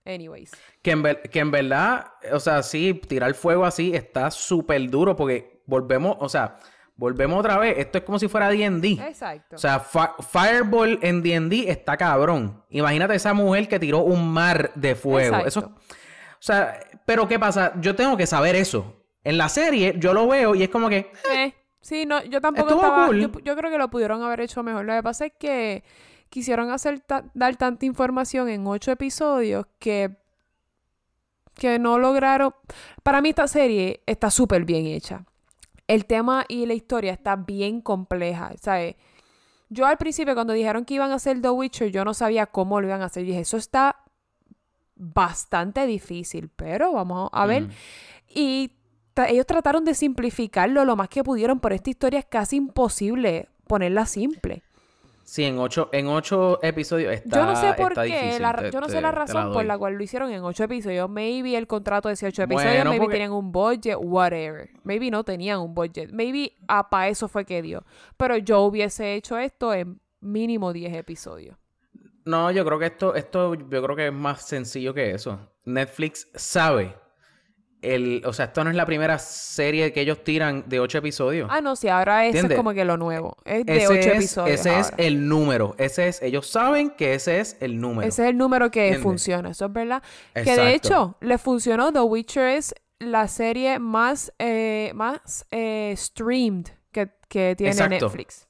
anyways. Que en, que en verdad, o sea, sí, tirar fuego así está súper duro porque volvemos, o sea, volvemos otra vez. Esto es como si fuera D&D. Exacto. O sea, Fi- Fireball en D&D está cabrón. Imagínate esa mujer que tiró un mar de fuego. Exacto. Eso, o sea, pero ¿qué pasa? Yo tengo que saber eso. En la serie yo lo veo y es como que... Eh, sí, no, yo tampoco Estuvo estaba. cool. Yo, yo creo que lo pudieron haber hecho mejor. Lo que pasa es que quisieron hacer ta- dar tanta información en ocho episodios que. que no lograron. Para mí, esta serie está súper bien hecha. El tema y la historia está bien compleja, ¿sabes? Yo al principio, cuando dijeron que iban a hacer The Witcher, yo no sabía cómo lo iban a hacer. Dije, eso está bastante difícil, pero vamos a ver. Mm. Y ellos trataron de simplificarlo lo más que pudieron, pero esta historia es casi imposible ponerla simple. Sí, en ocho, en ocho episodios está yo no sé por qué, difícil, la ra- te- yo no te- sé la razón por la cual lo hicieron en ocho episodios. Maybe el contrato decía ocho episodios, Bueno, maybe porque- tenían un budget, whatever. Maybe no tenían un budget. Maybe para eso fue que dio. Pero yo hubiese hecho esto en mínimo 10 episodios. No, yo creo que esto, esto, yo creo que es más sencillo que eso. Netflix sabe. El, o sea, esto no es la primera serie que ellos tiran de ocho episodios. Ah, no, sí, ahora eso es como que lo nuevo. Es de ese ocho es, episodios. ese es ahora. el número. Ese es, ellos saben que ese es el número. Ese es el número que ¿Entiendes? funciona, eso es verdad. Que de hecho, le funcionó. The Witcher es la serie más, eh, más eh, streamed que, que tiene Exacto. Netflix.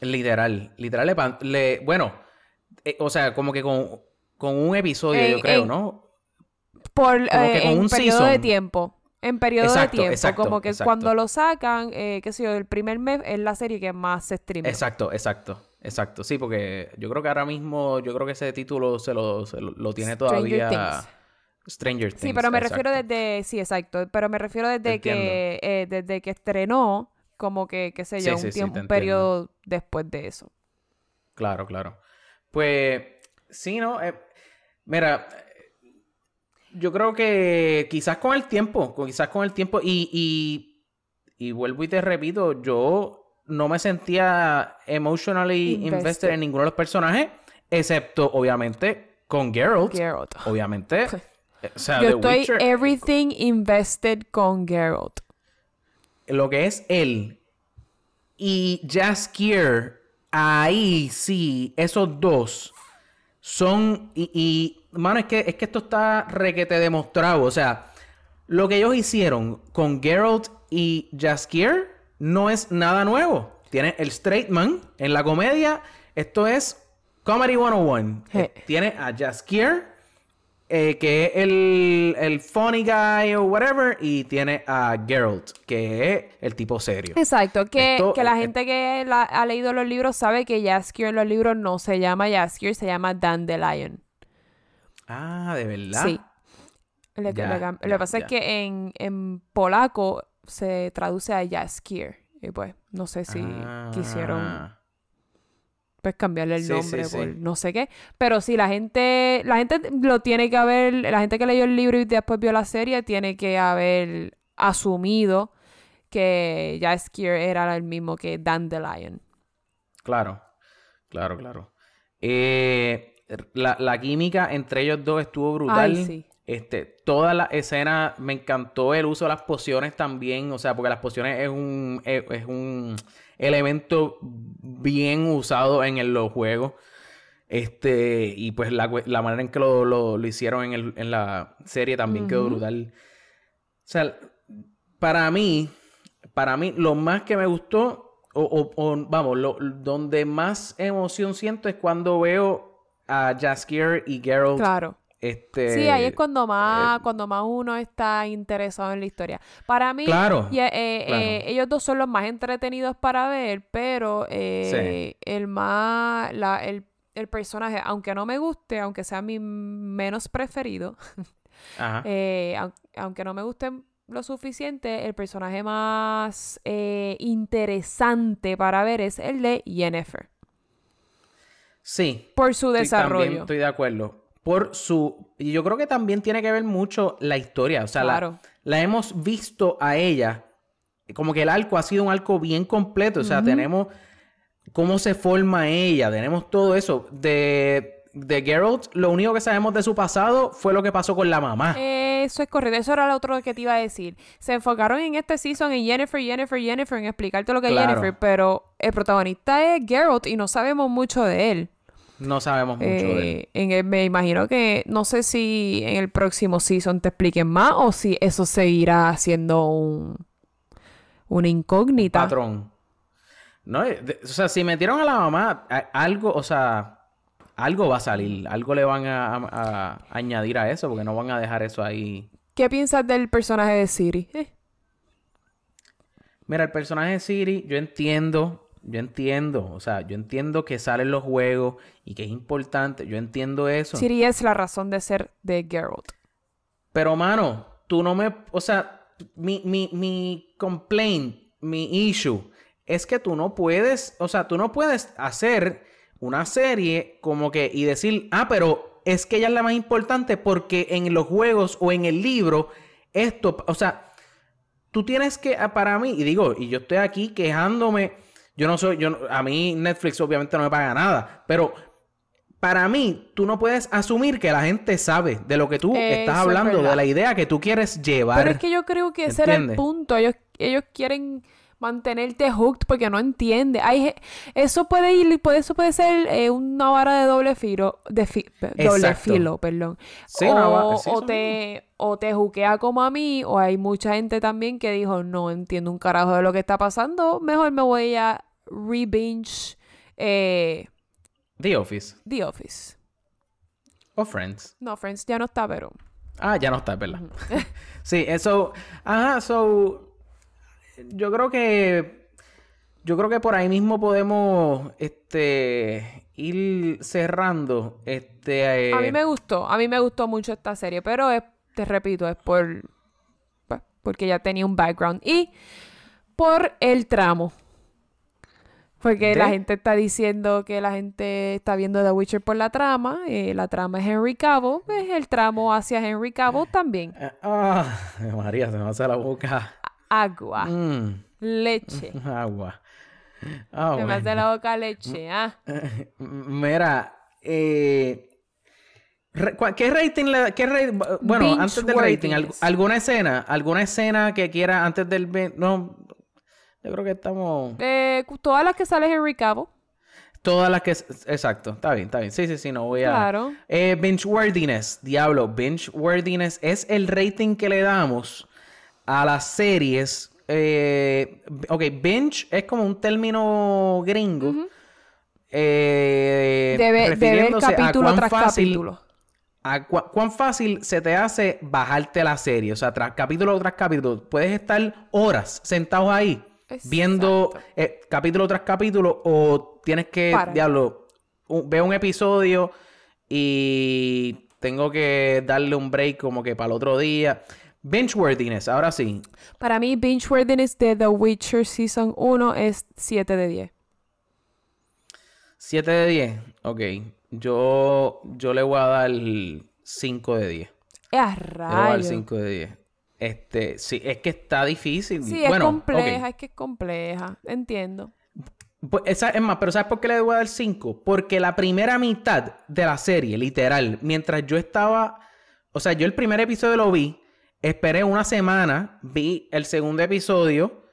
Literal, literal le, pan- le- bueno, eh, o sea, como que con, con un episodio, yo creo, ¿no? Por, eh, en un periodo de tiempo. En periodo Exacto, de tiempo. exacto, como que exacto. cuando lo sacan, eh, qué sé yo, el primer mes es la serie que más se streamea. Exacto, exacto, exacto. Sí, porque yo creo que ahora mismo, yo creo que ese título se lo, se lo, lo tiene Stranger todavía Things. Stranger Things. Sí, pero me exacto. refiero desde, sí, exacto, pero me refiero desde que, eh, desde que estrenó, como que, qué sé yo, sí, un sí, tiempo, un periodo después de eso. Claro, claro. Pues, sí, ¿no? Eh, mira, yo creo que quizás con el tiempo, quizás con el tiempo, y, y, y vuelvo y te repito, yo no me sentía emotionally invested, Invested. en ninguno de los personajes, excepto, obviamente, con Geralt. Geralt. Obviamente. [LAUGHS] O sea, Yo The estoy Witcher, everything invested con Geralt. lo que es él y Jaskier, ahí sí, esos dos son. Y, y, mano, es que, es que esto está requete demostrado. O sea, lo que ellos hicieron con Geralt y Jaskier no es nada nuevo. Tiene el straight man en la comedia. Esto es Comedy 101. Je. Eh, Tiene a Jaskier, eh, que es el, el funny guy o whatever, y tiene a Geralt, que es el tipo serio. Exacto, que, Esto- que la eh, gente que la- ha leído los libros sabe que Jaskier en los libros no se llama Jaskier, se llama Dandelion. Ah, de verdad. Sí. Lo que, Ya, lo que- lo pasa ya. es que en, en polaco se traduce a Jaskier. Y pues, no sé si quisieron Ah. pues cambiarle el Sí, nombre sí, por sí. no sé qué. Pero sí, la gente, la gente lo tiene que haber, la gente que leyó el libro y después vio la serie, tiene que haber asumido que Jaskier era el mismo que Dandelion. Claro, claro, claro. Eh, la, la química entre ellos dos estuvo brutal. Ay, sí. Este, toda la escena me encantó el uso de las pociones también, o sea, porque las pociones es un, es, es un elemento bien usado en el- los juegos. Este, y pues la, la manera en que lo, lo- lo hicieron en, el- en la serie también quedó brutal. O sea, para mí, para mí, lo más que me gustó, o, o- o, vamos, lo, donde más emoción siento es cuando veo a Jaskier y Geralt Claro. Este, Sí, ahí es cuando más, cuando más uno está interesado en la historia. Para mí, Claro, y, eh, eh, claro. eh, ellos dos son los más entretenidos para ver, pero eh, el más, la, el, el personaje, aunque no me guste, aunque sea mi menos preferido, [LAUGHS] Ajá. eh, aunque no me guste lo suficiente, el personaje más eh, interesante para ver es el de Yennefer. Sí. Por su Estoy- también desarrollo. estoy de acuerdo. Por su. Y yo creo que también tiene que ver mucho la historia. O sea, la- Claro. la, hemos visto a ella. Como que el arco ha sido un arco bien completo. O sea, tenemos cómo se forma ella. Tenemos todo eso. De, de Geralt, lo único que sabemos de su pasado fue lo que pasó con la mamá. Eso es correcto, eso era lo otro que te iba a decir. Se enfocaron en este season en Jennifer, Jennifer, Jennifer, en explicarte lo que es. Jennifer, pero el protagonista es Geralt y no sabemos mucho de él. No sabemos mucho de él. Eh, en el- me imagino que no sé si en el próximo season te expliquen más o si eso seguirá siendo un una incógnita. Patrón. No, eh, de- o sea, si metieron a la mamá, a- algo, o sea, algo va a salir. Algo le van a, a- a añadir a eso, porque no van a dejar eso ahí. ¿Qué piensas del personaje de Siri? Eh, Mira, el personaje de Siri, yo entiendo, yo entiendo, o sea, yo entiendo que salen los juegos y que es importante, yo entiendo eso. Siri es la razón de ser de Geralt. Pero, mano, tú no me. O sea, mi, mi, mi complaint, mi issue, es que tú no puedes. O sea, tú no puedes hacer una serie como que. y decir, ah, pero es que ella es la más importante porque en los juegos o en el libro, esto. O sea, tú tienes que. ah, Para mí, y digo, y yo estoy aquí quejándome. Yo no soy. Yo, a mí Netflix obviamente no me paga nada. Pero para mí, tú no puedes asumir que la gente sabe de lo que tú Eso estás es hablando, de la idea que tú quieres llevar. Pero es que yo creo que ese era el ¿Entiendes? punto. Ellos, ellos quieren mantenerte hooked porque no entiende. Hay, eso puede ir, puede, eso puede ser eh, una vara de doble filo, de fi- doble filo, perdón. Sí, o, sí, o te, o te juquea como a mí, o hay mucha gente también que dijo, no entiendo un carajo de lo que está pasando, mejor me voy a rebinge eh, The Office The Office. o Friends. No, Friends ya no está, pero... Ah, ya no está, es ¿verdad? [LAUGHS] sí, eso. Ajá, so. Yo creo que. Yo creo que por ahí mismo podemos. Este. Ir cerrando. Este. eh, A mí me gustó, a mí me gustó mucho esta serie, pero es, te repito, es por pues, porque ya tenía un background y por el tramo. Porque la ¿De? gente está diciendo que la gente está viendo The Witcher por la trama, eh, la trama es Henry Cavill, pues el tramo hacia Henry Cavill también. eh, Ah, [LAUGHS] María, se me hace la boca. Agua, Mm, leche. [LAUGHS] agua. Ah, Se me hace la boca leche, ¿ah? [LAUGHS] Mira, eh, re- cua- ¿qué rating le da? qué ra- Bueno, Binge antes del rating, ¿al- worthiness. ¿alguna escena? ¿Alguna escena que quiera antes del... No, yo creo que estamos... Eh, todas las que sale Henry Cavill, Todas las que... Exacto, está bien, está bien. Sí, sí, sí, no voy a... claro. Eh, diablo, binge worthiness es el rating que le damos a las series. Eh, ok, binge es como un término gringo. eh, De, ve- de ver refiriéndose a capítulo cuán tras fácil- capítulo. Cuán fácil se te hace bajarte la serie. O sea, tras capítulo tras capítulo. Puedes estar horas sentados ahí viendo eh, capítulo tras capítulo o tienes que, Para. diablo, un- veo un episodio y tengo que darle un break como que para el otro día. Benchworthiness, ahora sí. Para mí, binge worthiness de The Witcher Season 1 es 7 de 10. 7 de 10. Ok. Yo, yo le voy a dar 5 de 10. Es a Le voy a dar rayos. 5 de 10. Este, sí, es que está difícil. Sí, es bueno, compleja, ok. es que es compleja. Entiendo. Pues, esa- es más, pero ¿sabes por qué le voy a dar 5? Porque la primera mitad de la serie, literal, mientras yo estaba. O sea, yo el primer episodio lo vi, esperé una semana, vi el segundo episodio,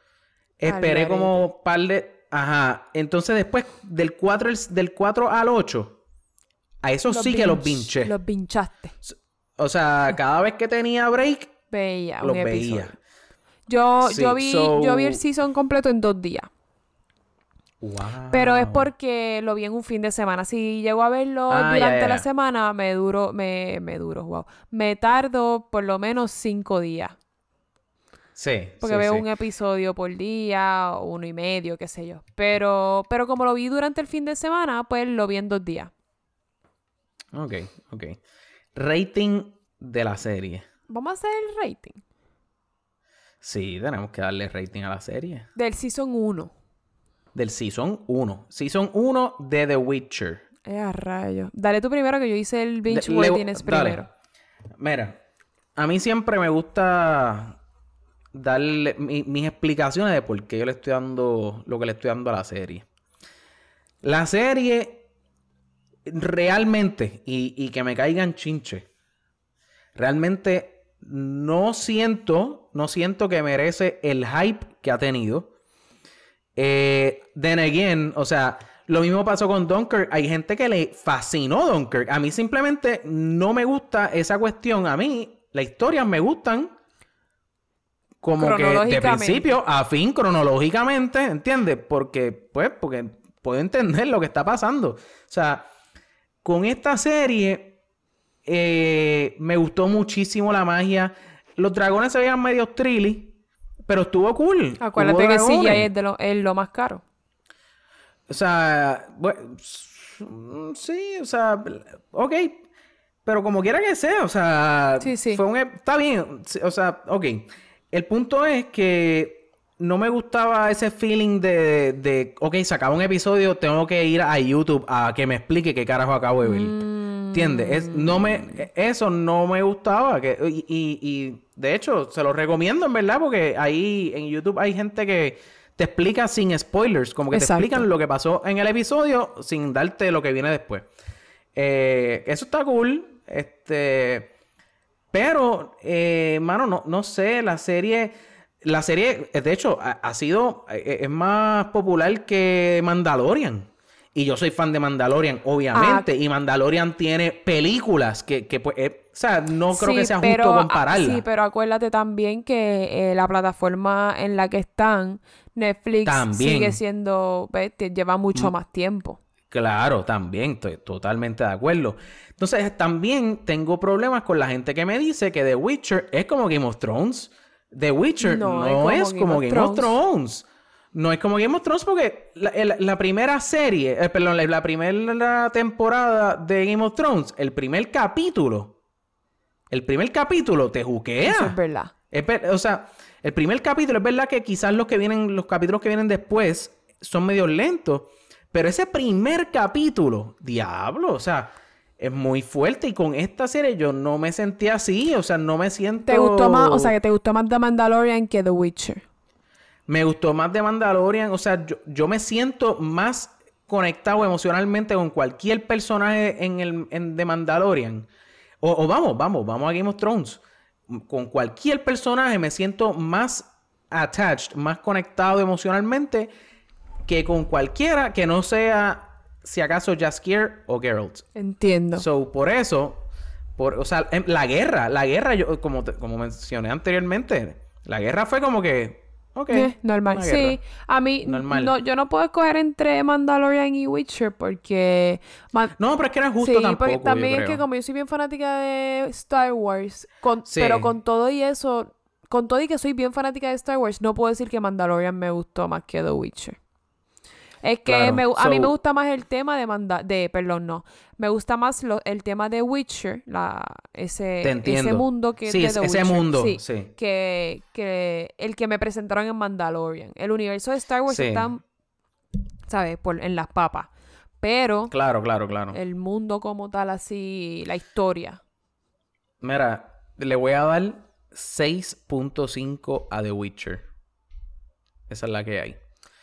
esperé Al como un par de. Ajá. Entonces, después, del 4, al- del 4 al 8, a eso sí que los pinché. Los pinchaste. O sea, cada vez que tenía break, Veía un los episodio. veía. Yo, Sí, yo, vi, so- yo vi el season completo en dos días. Wow. Pero es porque lo vi en un fin de semana. Si llego a verlo Ah, durante la semana, me duro, me, me duro, wow. Me tardo por lo menos cinco días. Sí. Porque sí, veo sí. un episodio por día, o uno y medio, qué sé yo. Pero, pero como lo vi durante el fin de semana, pues lo vi en dos días. Ok, ok. Rating de la serie. Vamos a hacer el rating Sí, tenemos que darle rating a la serie. del season 1. Del Season 1. Season 1 de The Witcher. Eh, a rayo. Dale tú primero que yo hice el binge le- dale. primero. Mira, a mí siempre me gusta darle mi- mis explicaciones de por qué yo le estoy dando lo que le estoy dando a la serie. La serie realmente, y, y que me caigan chinche, realmente no siento, no siento que merece el hype que ha tenido. Eh, then again, o sea, lo mismo pasó con Dunkirk. Hay gente que le fascinó Dunkirk. A mí simplemente no me gusta esa cuestión. A mí, las historias me gustan como que de principio a fin, cronológicamente, ¿entiendes? Porque, pues, porque puedo entender lo que está pasando. O sea, con esta serie eh, me gustó muchísimo la magia. Los dragones se veían medio trilly, pero estuvo cool. Acuérdate que CGI dragones. es, de lo, es lo más caro. O sea, bueno, mm, sí, o sea, ok. Pero como quiera que sea, o sea, Sí, sí. fue un, ep- está bien, sí, o sea, ok. El punto es que no me gustaba ese feeling de, de, ok, se acaba un episodio, tengo que ir a YouTube a que me explique qué carajo acabo de ver. ¿Entiendes? Es- no me, eso no me gustaba. Que, y, y- y, de hecho, se lo recomiendo en verdad, porque ahí en YouTube hay gente que te explica sin spoilers, como que Exacto. te explican lo que pasó en el episodio sin darte lo que viene después. Eh, eso está cool. Este. Pero, eh, mano, no, no sé, la serie. La serie, eh, de hecho, ha, ha sido. eh, es más popular que Mandalorian. Y yo soy fan de Mandalorian, obviamente. Ah. Y Mandalorian tiene películas que, que pues. eh, o sea, no creo Sí, que sea pero, justo compararla. Sí, pero acuérdate también que eh, la plataforma en la que están, Netflix, También. sigue siendo, ¿ves? Te- lleva mucho más tiempo. Claro, también, estoy totalmente de acuerdo. Entonces, también tengo problemas con la gente que me dice que The Witcher es como Game of Thrones. The Witcher No no, es como es Game of Game of Thrones. No es como Game of Thrones porque la, primera serie, eh, perdón, la, la primera temporada de Game of Thrones, el primer capítulo, el primer capítulo te juquea. Eso es verdad. Es o sea, el primer capítulo es verdad que quizás los que vienen, los capítulos que vienen después son medio lentos, pero ese primer capítulo, diablo, o sea, es muy fuerte y con esta serie yo no me sentí así, o sea, no me siento. ¿Te gustó más, o sea, que te gustó más The Mandalorian que The Witcher? Me gustó más de Mandalorian, o sea, yo, yo me siento más conectado emocionalmente con cualquier personaje en el en The Mandalorian. O, o vamos, vamos, vamos a Game of Thrones. Con cualquier personaje me siento más attached, más conectado emocionalmente que con cualquiera que no sea, si acaso, Jaskier o Geralt. Entiendo. So, por eso, por, o sea, em, la guerra, la guerra, yo, como, te- como mencioné anteriormente, la guerra fue como que, ok. Eh, normal. Sí, a mí Normal. no, yo no puedo escoger entre Mandalorian y Witcher porque Man- No, pero es que es justo sí, tampoco, porque yo también es creo. que como yo soy bien fanática de Star Wars, con, Sí. pero con todo y eso, con todo y que soy bien fanática de Star Wars, no puedo decir que Mandalorian me gustó más que The Witcher. Es que Claro, me gu- a mí so- me gusta más el tema de manda de, perdón, no. Me gusta más lo- el tema de Witcher, la, ese, ese mundo que Sí, de es- The ese Witcher. mundo, sí. Que, que el que me presentaron en Mandalorian. El universo de Star Wars está, ¿sabes? Por, en las papas. Pero Claro, claro, claro. el mundo como tal, así, la historia. Mira, le voy a dar 6.5 a The Witcher. Esa es la que hay.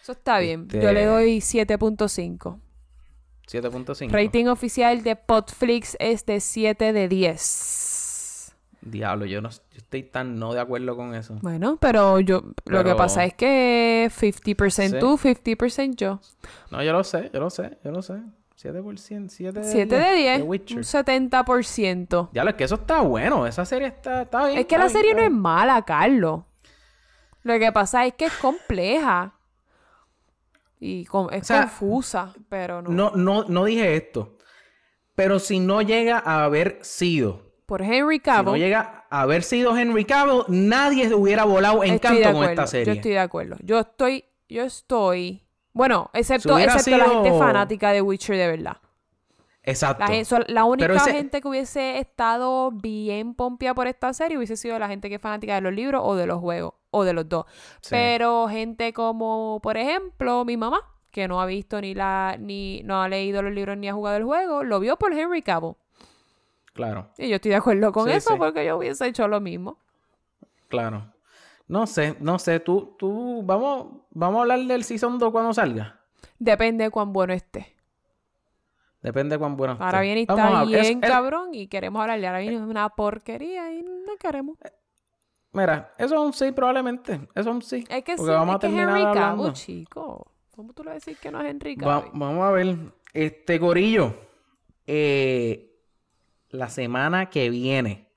Eso está bien. Este- Yo le doy 7.5. 7.5. Rating oficial de Potflix es de 7 de 10. Diablo, yo no yo estoy tan no de acuerdo con eso. Bueno, pero yo lo que Pero- pasa es que 50% Sí. tú, 50% yo. No, yo lo sé, yo lo sé, yo lo sé. 7%, 7 de 7 de 10, The un Witcher. 70%. Diablo, es que eso está bueno. Esa serie está, está bien. Es que la bien, serie no está es bien. mala, Carlos. Lo que pasa es que es compleja. Y con- es O sea, confusa, pero no. No, no, no dije esto. Pero si no llega a haber sido, Por Henry si Cavill. no llega a haber sido Henry Cavill, nadie hubiera volado en canto con esta serie. Yo estoy de acuerdo. Yo estoy, yo estoy. Bueno, excepto, Si excepto la gente fanática de Witcher de verdad. Exacto. La, la única ese- gente que hubiese estado bien pompia por esta serie hubiese sido la gente que es fanática de los libros o de los juegos, o de los dos. Sí. Pero gente como, por ejemplo, mi mamá, que no ha visto ni la, ni no ha leído los libros ni ha jugado el juego, lo vio por Henry Cavill. Claro, Y yo estoy de acuerdo con Sí, eso sí. porque yo hubiese hecho lo mismo. claro. No sé, no sé. Tú, tú, vamos, vamos a hablar del Season 2 cuando salga. Depende de cuán bueno esté. Depende de cuán bueno esté. Ahora Vamos está es- bien es- cabrón y queremos hablarle. Ahora viene una porquería y no queremos. Mira, eso es un sí probablemente. Eso es un sí. Es que sí, vamos es a que terminar Henry hablando. Cavill, chico. ¿Cómo tú le vas a decir que no es Henry Va- vamos a ver. Este Corillo. eh, la semana que viene.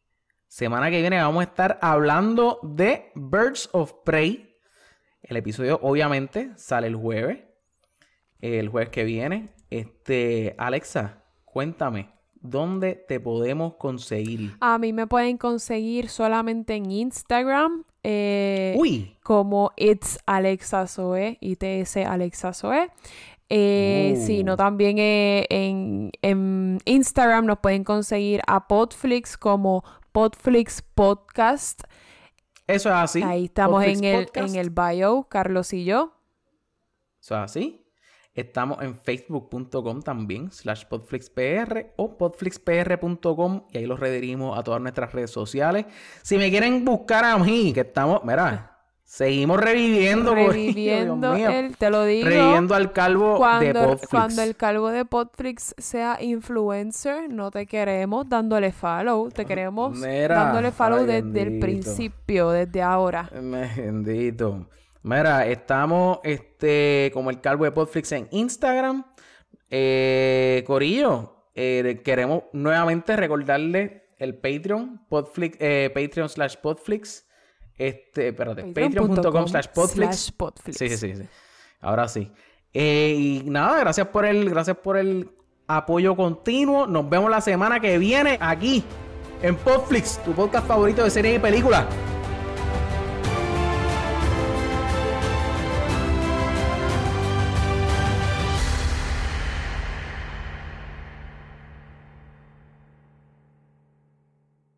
Semana que viene vamos a estar hablando de Birds of Prey. El episodio, obviamente, sale el jueves. El jueves que viene. Este, Alexa, cuéntame. ¿Dónde te podemos conseguir? A mí me pueden conseguir solamente en Instagram. eh, Uy, como It's Alexa Zoe, ITS Alexa Zoe. Eh, Uh. Si no, también eh, en, en Instagram nos pueden conseguir a Podflix como Podflix Podcast. eso es así. Ahí estamos Podflix en el, Podcast. en el bio, Carlos y yo. Eso es así. Estamos en facebook.com también, slash podflixpr o podflixpr.com y ahí los redirimos a todas nuestras redes sociales. Si me quieren buscar a mí, que estamos, mira, seguimos reviviendo, Dios Reviviendo mío. el, te lo digo. Reviviendo al calvo de Podflix. cuando el calvo de Podflix sea influencer, no te queremos dándole follow, te queremos Mira, dándole follow ay, desde el principio, desde ahora. Bendito. Mira, estamos este, como el calvo de Podflix en Instagram. Eh, Corillo, eh, queremos nuevamente recordarle el Patreon, Podflix, eh, Patreon slash Podflix. Este, espérate, patreon.com slash Podflix. slash Podflix. Sí, sí, sí, sí. Ahora sí. Eh, y nada, gracias por el, gracias por el apoyo continuo. Nos vemos la semana que viene aquí en Podflix, tu podcast favorito de series y películas.